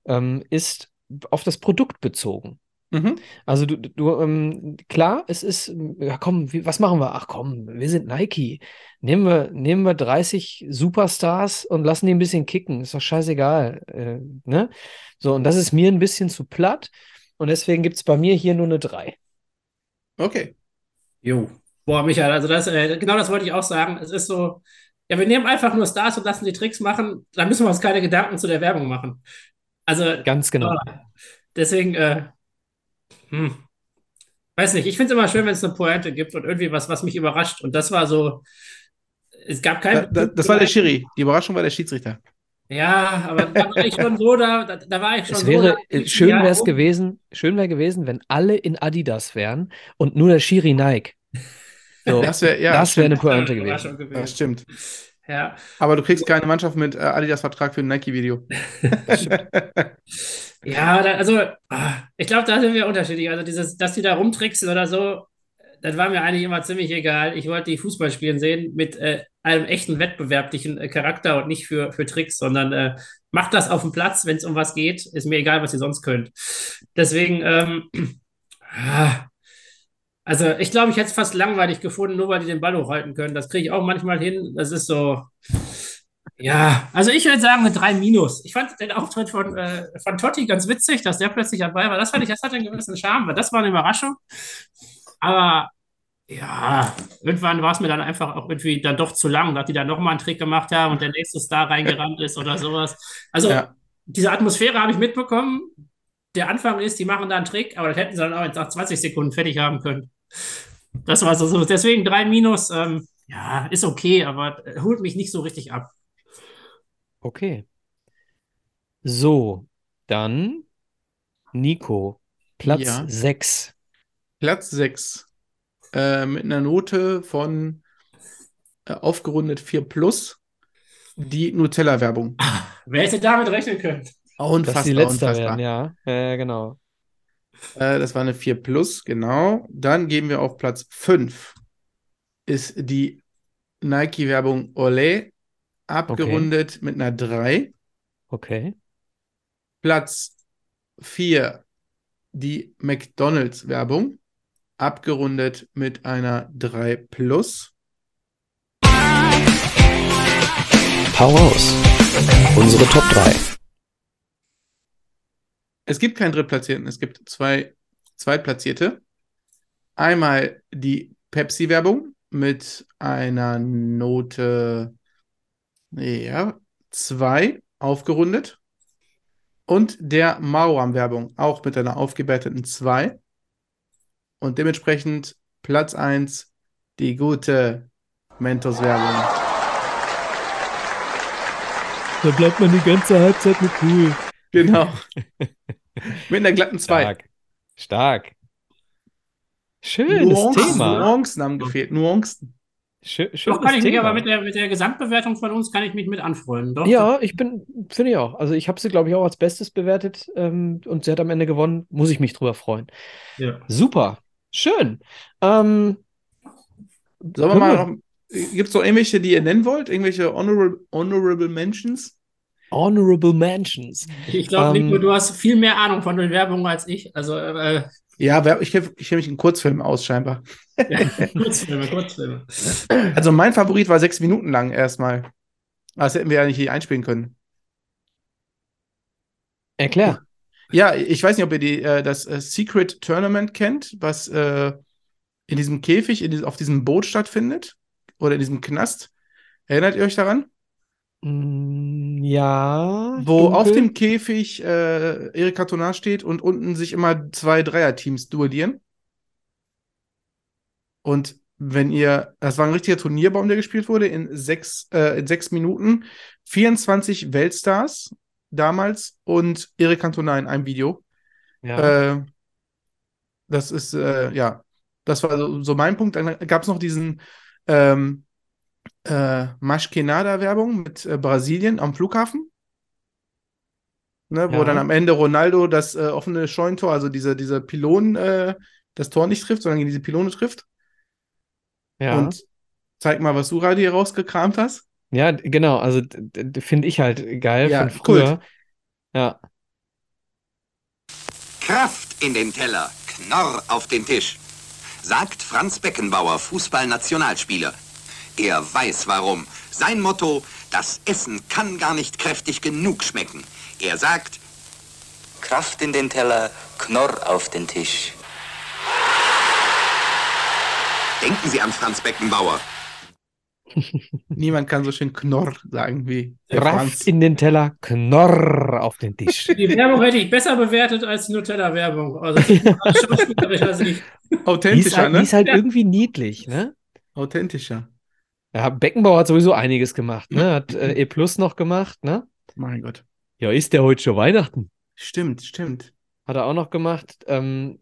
ähm, ist auf das Produkt bezogen. Mhm. Also du, du ähm, klar, es ist, ja komm, wie, was machen wir? Ach komm, wir sind Nike. Nehmen wir, nehmen wir 30 Superstars und lassen die ein bisschen kicken. Ist doch scheißegal. Äh, ne? So, und das ist mir ein bisschen zu platt. Und deswegen gibt es bei mir hier nur eine 3. Okay. Jo. Boah, Michael, also das, äh, genau das wollte ich auch sagen. Es ist so, ja, wir nehmen einfach nur Stars und lassen die Tricks machen, da müssen wir uns keine Gedanken zu der Werbung machen. Also. Ganz genau. Äh, deswegen, äh, hm, weiß nicht, ich finde es immer schön, wenn es eine Pointe gibt und irgendwie was, was mich überrascht. Und das war so, es gab kein. Da, da, das war der Schiri. Die Überraschung war der Schiedsrichter. Ja, aber da war ich schon so, da, da, da war ich schon es wäre, so. Da, schön wäre es gewesen, schön wäre gewesen, wenn alle in Adidas wären und nur der Schiri Nike. So, das wäre ja, das wär eine Pointe gewesen. gewesen. Das stimmt. Ja. Aber du kriegst keine Mannschaft mit äh, Adidas-Vertrag für ein Nike-Video. ja, da, also ah, ich glaube, da sind wir unterschiedlich. Also dieses, dass die da rumtricksen oder so, das war mir eigentlich immer ziemlich egal. Ich wollte die Fußball spielen sehen mit äh, einem echten wettbewerblichen äh, Charakter und nicht für, für Tricks, sondern äh, macht das auf dem Platz, wenn es um was geht. Ist mir egal, was ihr sonst könnt. Deswegen, ähm, ah, also ich glaube, ich hätte es fast langweilig gefunden, nur weil die den Ball hochhalten können. Das kriege ich auch manchmal hin. Das ist so. Ja, also ich würde sagen eine 3 minus. Ich fand den Auftritt von, äh, von Totti ganz witzig, dass der plötzlich dabei war. Das fand ich, das hat einen gewissen Charme, weil das war eine Überraschung. Aber ja, irgendwann war es mir dann einfach auch irgendwie dann doch zu lang, dass die dann nochmal einen Trick gemacht haben und der nächste Star reingerannt ist oder sowas. Also ja. diese Atmosphäre habe ich mitbekommen. Der Anfang ist, die machen da einen Trick, aber das hätten sie dann auch jetzt nach 20 Sekunden fertig haben können. Das war so, so. Deswegen drei Minus. Ähm, ja, ist okay, aber holt mich nicht so richtig ab. Okay. So, dann Nico, Platz ja. 6. Platz 6. Äh, mit einer Note von äh, aufgerundet 4 plus. Die Nutella-Werbung. Wer hätte damit rechnen können? Unfassbar, Dass die letzter unfassbar. werden, ja. Äh, genau. Äh, das war eine 4 Plus, genau. Dann gehen wir auf Platz 5. Ist die Nike-Werbung Olé, abgerundet mit einer 3. Okay. Platz 4 die McDonalds-Werbung, abgerundet mit einer 3 Plus. Hau raus. Unsere Top 3. Es gibt keinen Drittplatzierten, es gibt zwei Zweitplatzierte. Einmal die Pepsi-Werbung mit einer Note ja, 2 aufgerundet. Und der Mauram-Werbung auch mit einer aufgewerteten 2. Und dementsprechend Platz 1 die gute Mentos-Werbung. Da bleibt man die ganze Halbzeit mit cool. Genau. mit einer glatten 2. Stark. Stark. Schönes Nuancen, Thema. Nuancen haben gefehlt, Nuancen. Schö Doch kann ich mich Thema. aber mit der, mit der Gesamtbewertung von uns kann ich mich mit anfreunden. Doch, Ja, ich bin, finde ich auch. Also ich habe sie, glaube ich, auch als Bestes bewertet ähm, und sie hat am Ende gewonnen. Muss ich mich drüber freuen. Ja. Super. Schön. Ähm, Sollen wir mal noch. Gibt es noch irgendwelche, die ihr nennen wollt? Irgendwelche Honorable, honorable Mentions? Honorable Mentions. Ich glaube, Ähm, Nico, du hast viel mehr Ahnung von den Werbungen als ich. Also, äh, Ja, wer- ich kenne ich kenn mich in Kurzfilmen aus, scheinbar. Kurzfilme, Kurzfilme. Also mein Favorit war sechs Minuten lang erstmal. Das hätten wir ja nicht hier einspielen können. Erklär. Ja, ich weiß nicht, ob ihr die, äh, das äh, Secret Tournament kennt, was äh, in diesem Käfig, in diesem, auf diesem Boot stattfindet. Oder in diesem Knast. Erinnert ihr euch daran? Mm, ja. Wo auf dunkel. dem Käfig äh, Erik Cantona steht und unten sich immer zwei Dreierteams duellieren. Und wenn ihr, das war ein richtiger Turnierbaum, der gespielt wurde, in sechs, äh, in sechs Minuten, 24 Weltstars damals und Erik Cantona in einem Video. Ja. Äh, das ist, äh, ja, das war so, so mein Punkt. Dann gab es noch diesen ähm, äh, Maschkenada-Werbung mit äh, Brasilien am Flughafen. Ne, wo Ja. dann am Ende Ronaldo das äh, offene Scheunentor, also diese, diese Pylonen, äh, das Tor nicht trifft, sondern gegen diese Pylone trifft. ja. Und zeig mal, was du gerade hier rausgekramt hast. Ja, genau. Also finde ich halt geil Ja, von früher. Kult. Ja. Kraft in den Teller, Knorr auf den Tisch. Sagt Franz Beckenbauer, Fußballnationalspieler. Er weiß warum. Sein Motto, das Essen kann gar nicht kräftig genug schmecken. Er sagt, Kraft in den Teller, Knorr auf den Tisch. denken Sie an Franz Beckenbauer. Niemand kann so schön Knorr sagen wie Kraft Franz. in den Teller, Knorr auf den Tisch. Die Werbung hätte ich besser bewertet als die Nutella-Werbung. Also, Sicht. Die ist Authentischer, halt, die ne? ist halt Ja. irgendwie niedlich, ne? Authentischer. Ja, Beckenbauer hat sowieso einiges gemacht, ne? Hat äh, E Plus noch gemacht, ne? Mein Gott. Ja, ist der heute schon Weihnachten? Stimmt, stimmt. Hat er auch noch gemacht. Ähm,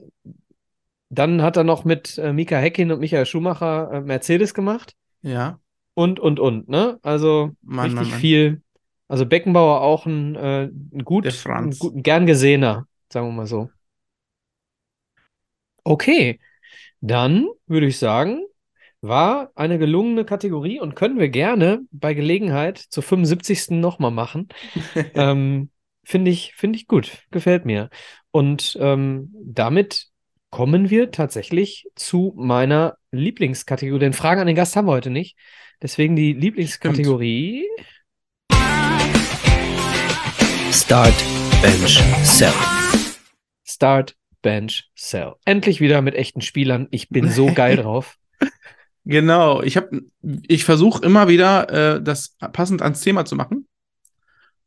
dann hat er noch mit äh, Mika Häkkinen und Michael Schumacher äh, Mercedes gemacht. Ja. Und, und, und, ne? Also Mann, richtig Mann, Mann. viel. Also Beckenbauer auch ein, äh, ein gut, ein gut, ein gern gesehener, sagen wir mal so. Okay, dann würde ich sagen, war eine gelungene Kategorie und können wir gerne bei Gelegenheit zur 75. nochmal machen. ähm, Finde ich, finde ich gut, gefällt mir. Und ähm, damit kommen wir tatsächlich zu meiner Lieblingskategorie. Denn Fragen an den Gast haben wir heute nicht. Deswegen die Lieblingskategorie. Start, Bench, Sell. Start, Bench, Sell. Endlich wieder mit echten Spielern. Ich bin so geil drauf. Genau, ich habe, ich versuche immer wieder, äh, das passend ans Thema zu machen.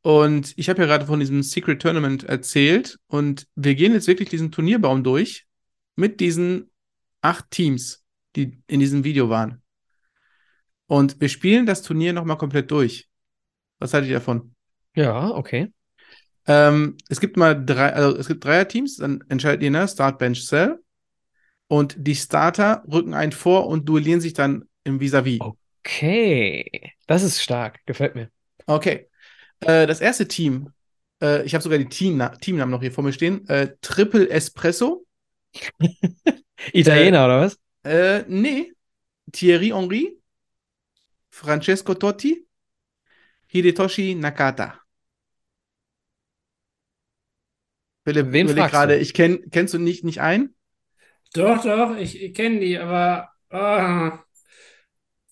Und ich habe ja gerade von diesem Secret Tournament erzählt und wir gehen jetzt wirklich diesen Turnierbaum durch mit diesen acht Teams, die in diesem Video waren. Und wir spielen das Turnier nochmal komplett durch. Was haltet ihr davon? Ja, okay. Ähm, es gibt mal drei, also es gibt Dreier-Teams, dann entscheidet ihr, ne, Start, Bench, Sell. Und die Starter rücken einen vor und duellieren sich dann im Vis-a-vis. Okay, das ist stark. Gefällt mir. Okay. Äh, das erste Team, äh, ich habe sogar die Teamna Teamnamen noch hier vor mir stehen. Äh, Triple Espresso. Italiener, oder was? Äh, nee. Thierry Henry, Francesco Totti, Hidetoshi Nakata. Philipp, Wen fragst gerade, ich kenn, kennst du nicht, nicht ein? Doch, doch, ich, ich kenne die, aber. ah.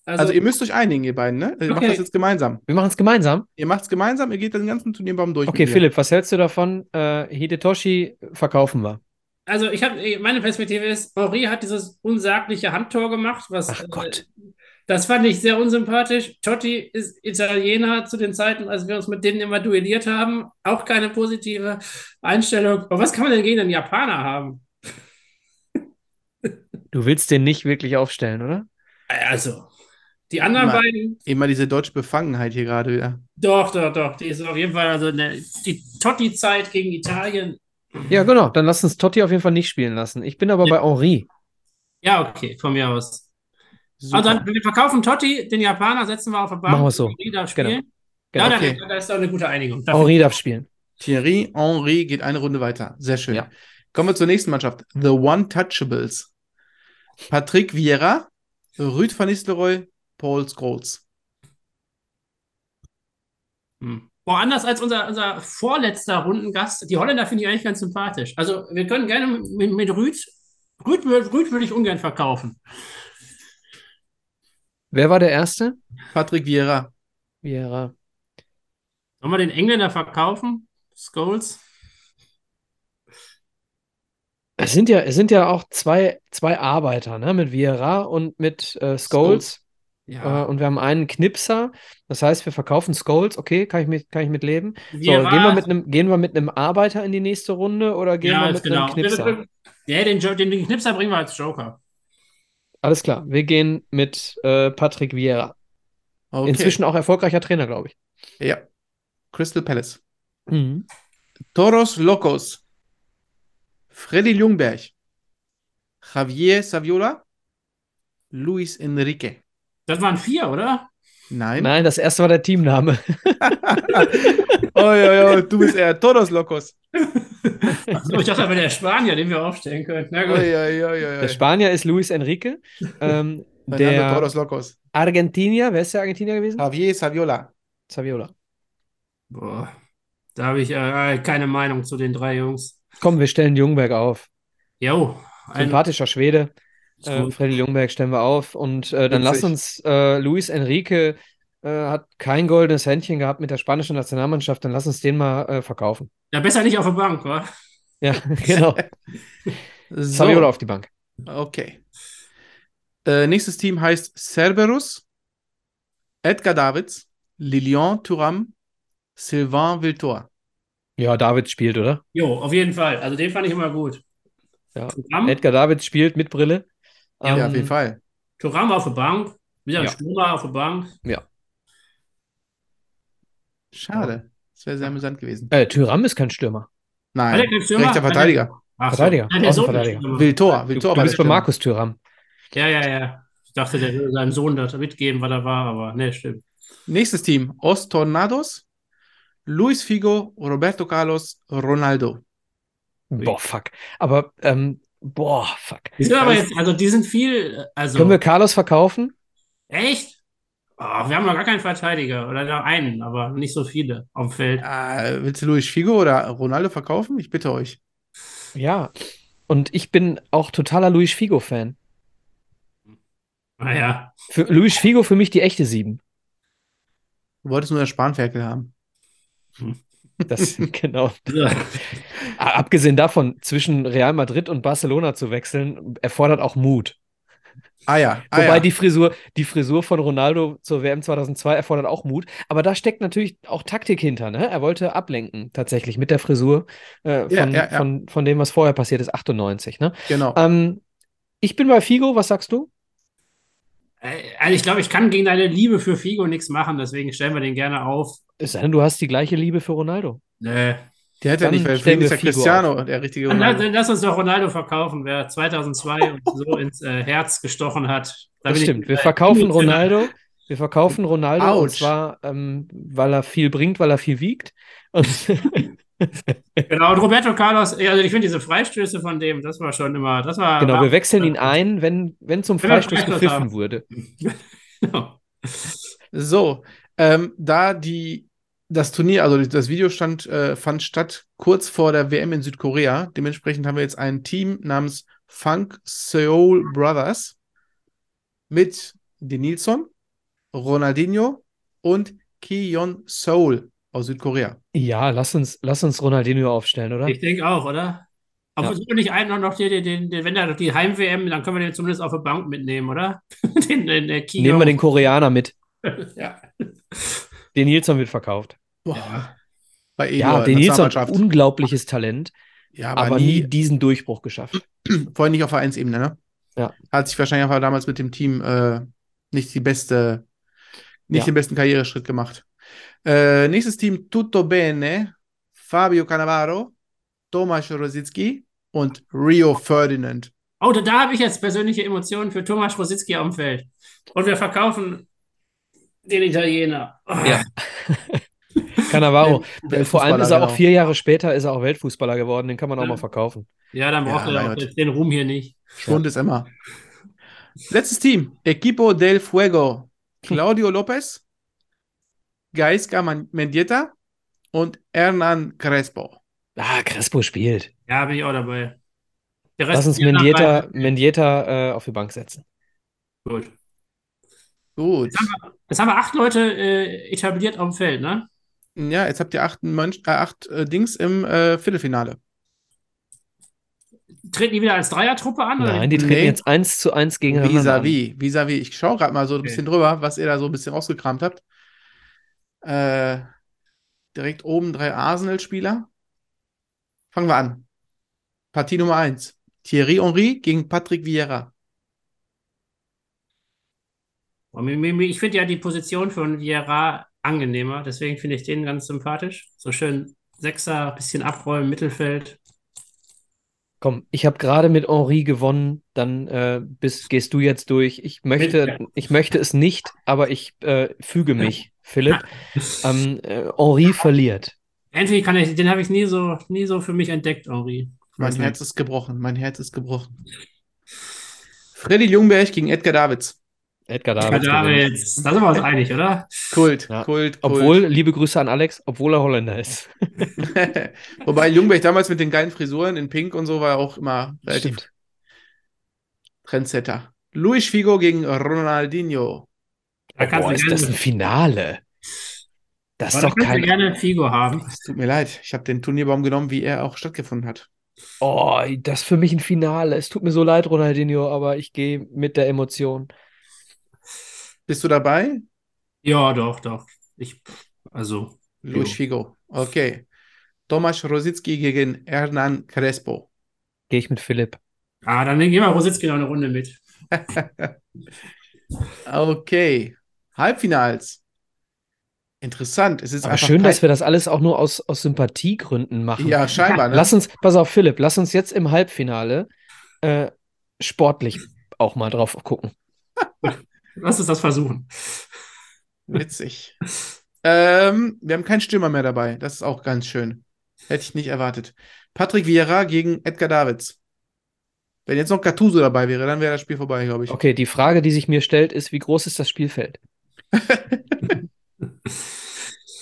Also, also, ihr müsst euch einigen, ihr beiden, ne? Ihr macht Okay. das jetzt gemeinsam. Wir machen es gemeinsam. Ihr macht es gemeinsam, ihr geht den ganzen Turnierbaum durch. Okay. Philipp, was hältst du davon? Äh, Hidetoshi verkaufen wir. also ich habe, meine Perspektive ist, Henri hat dieses unsagliche Handtor gemacht, was. Ach Gott. Äh, das fand ich sehr unsympathisch. Totti ist Italiener zu den Zeiten, als wir uns mit denen immer duelliert haben. Auch keine positive Einstellung. Aber was kann man denn gegen einen Japaner haben? Du willst den nicht wirklich aufstellen, oder? Also, die anderen Immer, beiden, immer diese deutsche Befangenheit hier gerade wieder. doch, doch, doch. Die ist auf jeden Fall, also eine, die Totti-Zeit gegen Italien. Ja, genau. Dann lass uns Totti auf jeden Fall nicht spielen lassen. Ich bin aber bei Henri. Ja, okay, von mir aus. Super. Also dann, wir verkaufen Totti, den Japaner setzen wir auf der Bank. Machen wir so. Henri darf Genau. spielen. Genau. Ja, dann, Okay. da ist doch eine gute Einigung. Dafür- Henri darf spielen. Thierry Henry geht eine Runde weiter. Sehr schön. Ja. Kommen wir zur nächsten Mannschaft. The One-Touchables. Patrick Vieira, Rüd van Nistelrooy, Paul Scholes. Hm. Boah, anders als unser, unser vorletzter Rundengast, die Holländer finde ich eigentlich ganz sympathisch. Also wir können gerne mit, mit Rüd, Rüd, Rüd würde ich ungern verkaufen. Wer war der Erste? Patrick Vieira. Vieira. Sollen wir den Engländer verkaufen? Scholes? Es sind ja, es sind ja auch zwei, zwei Arbeiter, ne? Mit Vieira und mit äh, Scholes. Ja. Äh, und wir haben einen Knipser. Das heißt, wir verkaufen Scholes. Okay, kann ich mit, kann ich mit leben. So, gehen wir mit einem, gehen wir mit einem Arbeiter in die nächste Runde oder gehen wir ja, mit genau. einem Knipser? Ja, den, den, den Knipser bringen wir als Joker. Alles klar. Wir gehen mit äh, Patrick Vieira. Okay. Inzwischen auch erfolgreicher Trainer, glaube ich. Ja. Crystal Palace. Mhm. Toros Locos. Freddy Ljungberg. Javier Saviola. Luis Enrique. Das waren vier, oder? Nein. Nein, das erste war der Teamname. Oh, ja, ja, du bist eher Toros Locos. Achso, ich dachte aber der Spanier, den wir aufstellen können. Na Oh, gut. ja, ja, ja, ja. Der Spanier ist Luis Enrique. Ähm, der Toros Locos. Argentinier, wer ist der Argentinier gewesen? Javier Saviola. Saviola. Boah, da habe ich äh, keine Meinung zu den drei Jungs. Komm, wir stellen Jungberg auf. Jo, ein, Sympathischer Schwede. Äh. Freddy Jungberg stellen wir auf. Und äh, dann lass uns, äh, Luis Enrique äh, hat kein goldenes Händchen gehabt mit der spanischen Nationalmannschaft, dann lass uns den mal äh, verkaufen. ja, besser nicht auf der Bank, wa? Ja, genau. So. Saviola auf die Bank. Okay. Äh, nächstes Team heißt Cerberus, Edgar Davids, Lilian Thuram, Sylvain Viltor. Ja, David spielt, oder? Jo, auf jeden Fall. Also den fand ich immer gut. Ja. Thuram, Edgar David spielt mit Brille. Ja, Ähm, auf jeden Fall. Thuram auf der Bank, wieder ein Ja. Stürmer auf der Bank. Ja. Schade. Das wäre sehr amüsant gewesen. Äh, Tyram ist kein Stürmer. Hat Nein, er keinen Stürmer? rechter Verteidiger. Ach so. Verteidiger, der Sohn Außenverteidiger. ist Stürmer. Viltor, Du, Viltor du bist bei. Markus Tyram. Ja, ja, ja. Ich dachte, der würde seinem Sohn das mitgeben, was er war, aber ne, stimmt. Nächstes Team, Os Tornados, Luis Figo, Roberto Carlos, Ronaldo. Boah, fuck. Aber, ähm, boah, fuck. Die sind aber jetzt, also die sind viel, also Können wir Carlos verkaufen? echt? Oh, wir haben noch gar keinen Verteidiger oder noch einen, aber nicht so viele auf dem Feld. Äh, willst du Luis Figo oder Ronaldo verkaufen? Ich bitte euch. Ja. Und ich bin auch totaler Luis Figo-Fan. Naja, Für Luis Figo für mich die echte Sieben. Du wolltest nur das Spanferkel haben. Das, genau. Ja. Abgesehen davon, zwischen Real Madrid und Barcelona zu wechseln, erfordert auch Mut. Ah ja, ah, Wobei ja. die Frisur, die Frisur von Ronaldo zur WM 2002 erfordert auch Mut. Aber da steckt natürlich auch Taktik hinter. Ne? Er wollte ablenken, tatsächlich, mit der Frisur äh, von, ja. Von, von dem, was vorher passiert ist, 98. Ne? genau. Ähm, ich bin bei Figo, was sagst du? Äh, Also ich glaube, ich kann gegen deine Liebe für Figo nichts machen, deswegen stellen wir den gerne auf. Es sei denn, du hast die gleiche Liebe für Ronaldo. Nee. Der hat ja nicht, weil ihn ist ja Figo Cristiano der richtige Dann, Ronaldo. dann lass uns doch Ronaldo verkaufen, wer 2002 uns so ins äh, Herz gestochen hat. Da Das bin ich stimmt. Wir äh, verkaufen. Ronaldo. Wir verkaufen Ronaldo und Autsch. zwar, ähm, weil er viel bringt, weil er viel wiegt. Und Genau, und Roberto Carlos, also ich finde diese Freistöße von dem, das war schon immer, das war. genau, war, wir wechseln ihn ein, wenn, wenn zum Wenn Freistoß Freistoß gepfiffen haben. wurde. Genau. So, ähm, da die, das Turnier, also das Video stand, äh, fand statt kurz vor der WM in Südkorea. Dementsprechend haben wir jetzt ein Team namens Funk Seoul Brothers mit Denilson, Ronaldinho und Ki-Yon Seoul aus Südkorea. Ja, lass uns, lass uns Ronaldinho aufstellen, oder? Ich denke auch, oder? Aber Ja. ja. nicht einen noch den, den, den, wenn da die Heim-WM, dann können wir den zumindest auf der Bank mitnehmen, oder? den, den, der Kio. Nehmen wir den Koreaner mit. ja. Den Nilsson wird verkauft. Boah. Bei Ja, Eduard, den Nilsson, unglaubliches Talent, Ja, aber, aber nie nie, diesen Durchbruch geschafft. vor allem nicht auf Vereinsebene, ne? Ja. Hat sich wahrscheinlich einfach damals mit dem Team äh, nicht die beste, nicht Ja. den besten Karriereschritt gemacht. Äh, nächstes Team Tutto Bene, Fabio Cannavaro, Tomasz Rosicki und Rio Ferdinand. Oh, da, da habe ich jetzt persönliche Emotionen für Thomas Rositzky auf dem Feld. Und wir verkaufen den Italiener. Oh, Ja. Cannavaro. Der Vor allem ist er auch genau. vier Jahre später ist er auch Weltfußballer geworden. Den kann man auch Ja. mal verkaufen. ja, dann braucht Ja, er den Ruhm hier nicht. Schwund ist immer. Letztes Team, Equipo del Fuego, Claudio Lopez, Gaisca Mendieta und Hernan Crespo. Ah, Crespo spielt. Ja, bin ich auch dabei. Der Lass uns Mendieta, Mendieta äh, auf die Bank setzen. Gut. Gut. Jetzt haben wir acht Leute äh, etabliert auf dem Feld, ne? Ja, jetzt habt ihr acht, Mönch, äh, acht äh, Dings im äh, Viertelfinale. Treten die wieder als Dreiertruppe an? oder? Nein, die treten Nee. jetzt eins zu eins gegeneinander an. Vis-à-vis, vis-à-vis. Ich schaue gerade mal so ein Okay. bisschen drüber, was ihr da so ein bisschen rausgekramt habt. Äh, direkt oben drei Arsenal-Spieler. Fangen wir an. Partie Nummer eins. Thierry Henry gegen Patrick Vieira. Ich finde ja die Position von Vieira angenehmer, deswegen finde ich den ganz sympathisch. So schön Sechser, bisschen abräumen, Mittelfeld. Komm, ich habe gerade mit Henri gewonnen, dann äh, bist, gehst du jetzt durch. Ich möchte, ich möchte es nicht, aber ich äh, füge mich, Philipp. Ähm, äh, Henri verliert. Irgendwie kann ich, den habe ich nie so, nie so für mich entdeckt, Henri. Mein Weiß Herz nicht. ist gebrochen. Mein Herz ist gebrochen. Freddy Ljungberg gegen Edgar Davids. Edgar Ja, Davids da gewinnt. jetzt, da sind wir uns einig, oder? Kult, Ja. Kult, Kult. Obwohl, liebe Grüße an Alex, obwohl er Holländer ist. Wobei Ljungberg damals mit den geilen Frisuren in Pink und so war auch immer relativ Stimmt. Trendsetter. Luis Figo gegen Ronaldinho. Da kannst Boah, du ist das ein Finale? Das ist doch kein. gerne Figo haben. Es tut mir leid, ich habe den Turnierbaum genommen, wie er auch stattgefunden hat. Oh, das ist für mich ein Finale. Es tut mir so leid, Ronaldinho, aber ich gehe mit der Emotion. Bist du dabei? Ja, doch, doch. Ich, also, Luis. Figo. Okay. Tomasz Rosicki gegen Hernan Crespo. Gehe ich mit Philipp. ah, dann gehen wir Rositzky noch eine Runde mit. Okay. Halbfinals. Interessant. Es ist Aber schön, dass wir das alles auch nur aus, aus Sympathiegründen machen. Ja, scheinbar, ne? Lass uns, pass auf, Philipp, lass uns jetzt im Halbfinale äh, sportlich auch mal drauf gucken. Lass uns das versuchen. Witzig. ähm, wir haben keinen Stürmer mehr dabei. Das ist auch ganz schön. Hätte ich nicht erwartet. Patrick Vieira gegen Edgar Davids. Wenn jetzt noch Gattuso dabei wäre, dann wäre das Spiel vorbei, glaube ich. Okay, die Frage, die sich mir stellt, ist, wie groß ist das Spielfeld?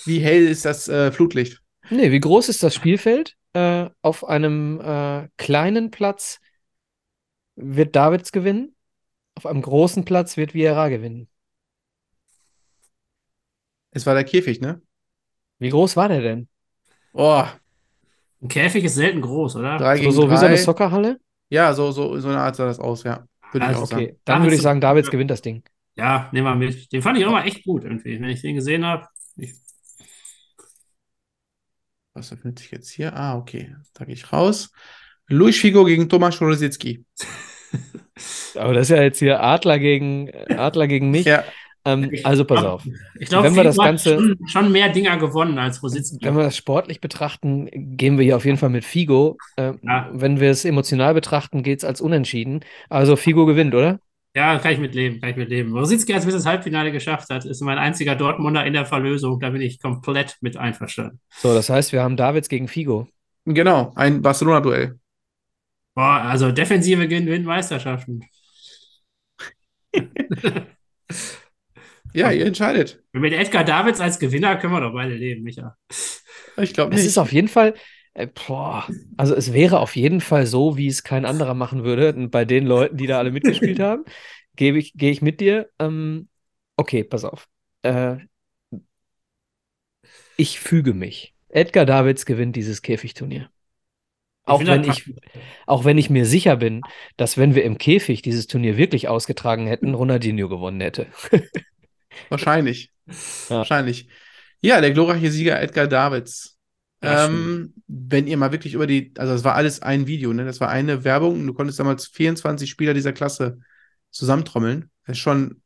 Wie hell ist das äh, Flutlicht? Nee, wie groß ist das Spielfeld? Äh, auf einem äh, kleinen Platz wird Davids gewinnen. Auf einem großen Platz wird Vieira gewinnen. Es war der Käfig, ne? Wie groß war der denn? Oh, Ein Käfig ist selten groß, oder? drei So, gegen so wie so drei. eine Soccerhalle? Ja, so, so, so eine Art sah das aus, ja. Würde ich Also, auch sagen. Okay, dann würde ich sagen, Davids gewinnt das Ding. Ja, nehmen wir mit. Den fand ich auch mal echt gut irgendwie, wenn ich den gesehen habe. Ich, Was befindet sich jetzt hier? Ah, okay. Da gehe ich raus. Luis Figo gegen Tomasz Rosicki. Aber das ist ja jetzt hier Adler gegen, Adler gegen mich. Ja. Ähm, also pass auf. ich glaube, Wenn wir das Ganze- schon, schon mehr Dinger gewonnen als Rositzky. Wenn wir das sportlich betrachten, gehen wir hier auf jeden Fall mit Figo. Ähm, Ja. Wenn wir es emotional betrachten, geht es als unentschieden. Also Figo gewinnt, oder? Ja, kann ich mit leben, kann ich mit leben. Rosicki als bis ins Halbfinale geschafft hat, ist mein einziger Dortmunder in der Verlösung. Da bin ich komplett mit einverstanden. So, das heißt, wir haben Davids gegen Figo. Genau, ein Barcelona-Duell. Boah, also Defensive gewinnen Meisterschaften. ja, ihr entscheidet. Mit Edgar Davids als Gewinner können wir doch beide leben, Micha. Ich glaube Es nicht. ist auf jeden Fall, boah, also es wäre auf jeden Fall so, wie es kein anderer machen würde. Und bei den Leuten, die da alle mitgespielt haben, gebe ich, gehe ich mit dir. Ähm, okay, pass auf. Äh, ich füge mich. Edgar Davids gewinnt dieses Käfigturnier. Auch wenn ich, auch wenn ich mir sicher bin, dass wenn wir im Käfig dieses Turnier wirklich ausgetragen hätten, Ronaldinho gewonnen hätte. Wahrscheinlich. Ja. Wahrscheinlich. Ja, der glorreiche Sieger Edgar Davids. Ähm, wenn ihr mal wirklich über die, also das war alles ein Video, ne? Das war eine Werbung und du konntest damals 24 Spieler dieser Klasse zusammentrommeln. Das ist schon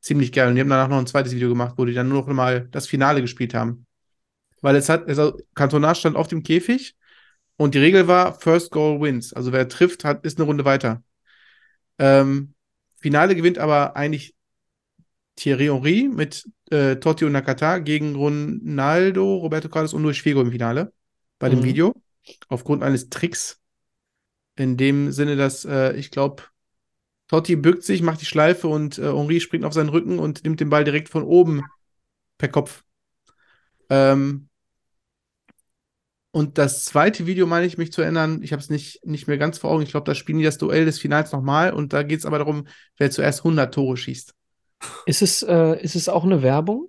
ziemlich geil. Und die haben danach noch ein zweites Video gemacht, wo die dann nur noch mal das Finale gespielt haben. Weil es hat, also Cantona stand auf dem Käfig und die Regel war, First Goal wins. Also wer trifft, hat, ist eine Runde weiter. Ähm, Finale gewinnt aber eigentlich Thierry Henry mit äh, Totti und Nakata gegen Ronaldo, Roberto Carlos und Luis Figo im Finale bei dem Mhm. Video. Aufgrund eines Tricks. In dem Sinne, dass äh, ich glaube, Totti bückt sich, macht die Schleife und äh, Henry springt auf seinen Rücken und nimmt den Ball direkt von oben per Kopf. Ähm, und das zweite Video, meine ich mich zu erinnern, ich habe es nicht, nicht mehr ganz vor Augen. Ich glaube, da spielen die das Duell des Finals nochmal und da geht es aber darum, wer zuerst 100 Tore schießt. Ist es, äh, ist es auch eine Werbung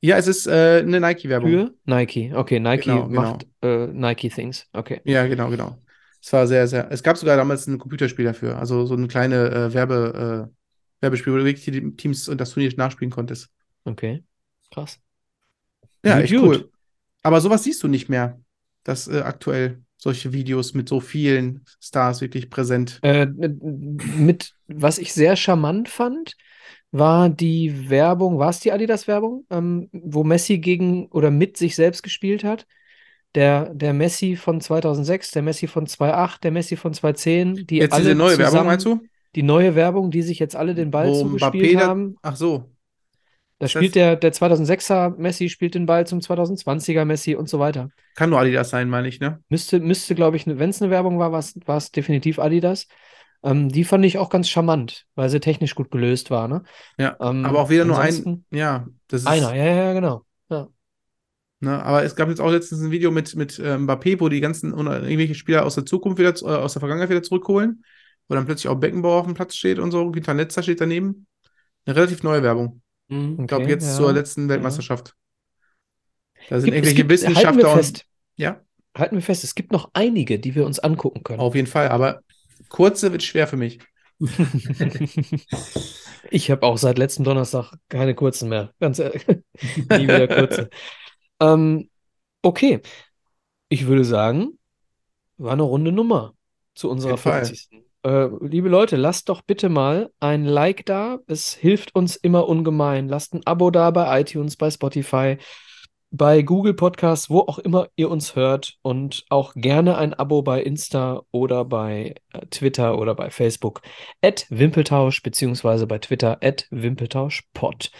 Ja, es ist äh, eine Nike-Werbung. für Nike? Okay, Nike Genau, genau. macht äh, Nike Things. Okay. Ja, genau, genau. Es war sehr, sehr. Es gab sogar damals ein Computerspiel dafür, also so eine kleine äh, Werbe, äh, Werbespiel, wo du wirklich die Teams und das Turnier nachspielen konntest. Okay. Krass. Ja, echt gut. cool. Aber sowas siehst du nicht mehr, dass äh, aktuell solche Videos mit so vielen Stars wirklich präsent. Äh, mit, was ich sehr charmant fand, war die Werbung, war es die Adidas-Werbung, ähm, wo Messi gegen oder mit sich selbst gespielt hat? Der, der Messi von 2006, der Messi von 2008, der Messi von 2010, die Jetzt alle diese neue Werbung, zusammen, meinst du? Die neue Werbung, die sich jetzt alle den Ball Wo zugespielt Mbappé da- haben. Ach so. Da Ist spielt das- der, der 2006er Messi spielt den Ball zum 2020er Messi und so weiter. Kann nur Adidas sein, meine ich, ne? Müsste, müsste, glaube ich, wenn es eine Werbung war, war es definitiv Adidas. Ähm, die fand ich auch ganz charmant, weil sie technisch gut gelöst war, ne? Ja. Ähm, aber auch wieder nur ein. Ja, das ist. Einer, ja, ja, ja, genau. Ja. Ne, aber es gab jetzt auch letztens ein Video mit, mit äh, Mbappé, wo die ganzen irgendwelche Spieler aus der Zukunft wieder, äh, aus der Vergangenheit wieder zurückholen, wo dann plötzlich auch Beckenbauer auf dem Platz steht und so, Günter Netzer steht daneben. Eine relativ neue Werbung. Ich glaube, Okay, jetzt ja, zur letzten ja. Weltmeisterschaft. Da sind Gibt- irgendwelche gibt- Wissenschaftler und. Ja, Halten wir fest, es gibt noch einige, die wir uns angucken können. auf jeden Fall, aber kurze wird schwer für mich. Ich habe auch seit letztem Donnerstag keine kurzen mehr. Ganz ehrlich. Nie wieder kurze. ähm, okay. Ich würde sagen, war eine runde Nummer zu unserer jeden Fall. 50. Äh, liebe Leute, lasst doch bitte mal ein Like da. Es hilft uns immer ungemein. Lasst ein Abo da bei iTunes, bei Spotify, bei Google Podcasts, wo auch immer ihr uns hört. Und auch gerne ein Abo bei Insta oder bei äh, Twitter oder bei Facebook. At Wimpeltausch, beziehungsweise bei Twitter at Wimpeltauschpod.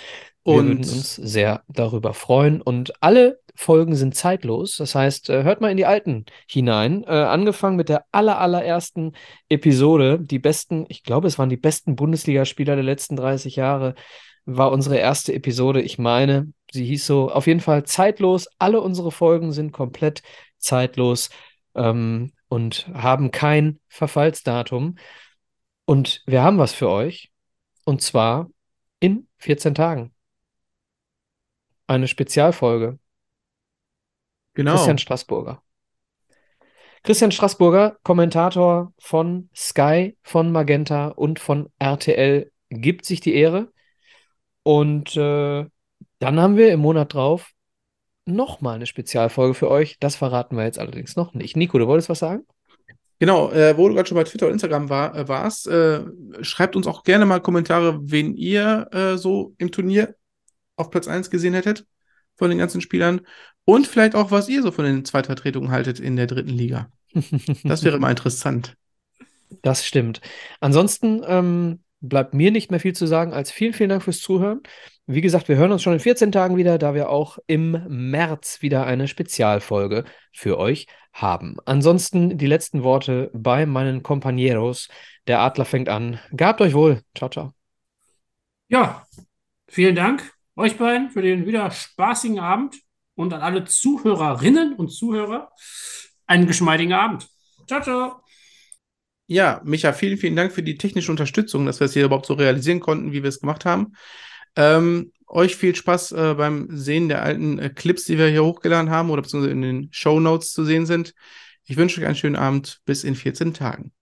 Wir Und- würden uns sehr darüber freuen. Und alle Folgen sind zeitlos. Das heißt, äh, hört mal in die alten hinein. Äh, angefangen mit der aller, allerersten Episode. Die besten, ich glaube, es waren die besten Bundesligaspieler der letzten 30 Jahre. War unsere erste Episode. Ich meine, sie hieß so. Auf jeden Fall zeitlos. Alle unsere Folgen sind komplett zeitlos ähm, und haben kein Verfallsdatum. Und wir haben was für euch. Und zwar in 14 Tagen. Eine Spezialfolge. Genau. Christian Straßburger. Christian Straßburger, Kommentator von Sky, von Magenta und von RTL, gibt sich die Ehre. Und äh, dann haben wir im Monat drauf nochmal eine Spezialfolge für euch. Das verraten wir jetzt allerdings noch nicht. Nico, du wolltest was sagen? Genau, äh, wo du gerade schon bei Twitter und Instagram war, äh, warst, äh, schreibt uns auch gerne mal Kommentare, wen ihr äh, so im Turnier auf Platz 1 gesehen hättet von den ganzen Spielern und vielleicht auch, was ihr so von den Zweitvertretungen haltet in der dritten Liga. Das wäre mal interessant. Das stimmt. Ansonsten, ähm, bleibt mir nicht mehr viel zu sagen als vielen, vielen Dank fürs Zuhören. Wie gesagt, wir hören uns schon in 14 Tagen wieder, da wir auch im März wieder eine Spezialfolge für euch haben. Ansonsten die letzten Worte bei meinen Compañeros. Der Adler fängt an. Gabt euch wohl. Ciao, ciao. Ja, vielen Dank euch beiden für den wieder spaßigen Abend und an alle Zuhörerinnen und Zuhörer einen geschmeidigen Abend. Ciao, ciao. Ja, Micha, vielen, vielen Dank für die technische Unterstützung, dass wir es hier überhaupt so realisieren konnten, wie wir es gemacht haben. Ähm, euch viel Spaß äh, beim Sehen der alten äh, Clips, die wir hier hochgeladen haben oder beziehungsweise in den Show Notes zu sehen sind. Ich wünsche euch einen schönen Abend. Bis in 14 Tagen.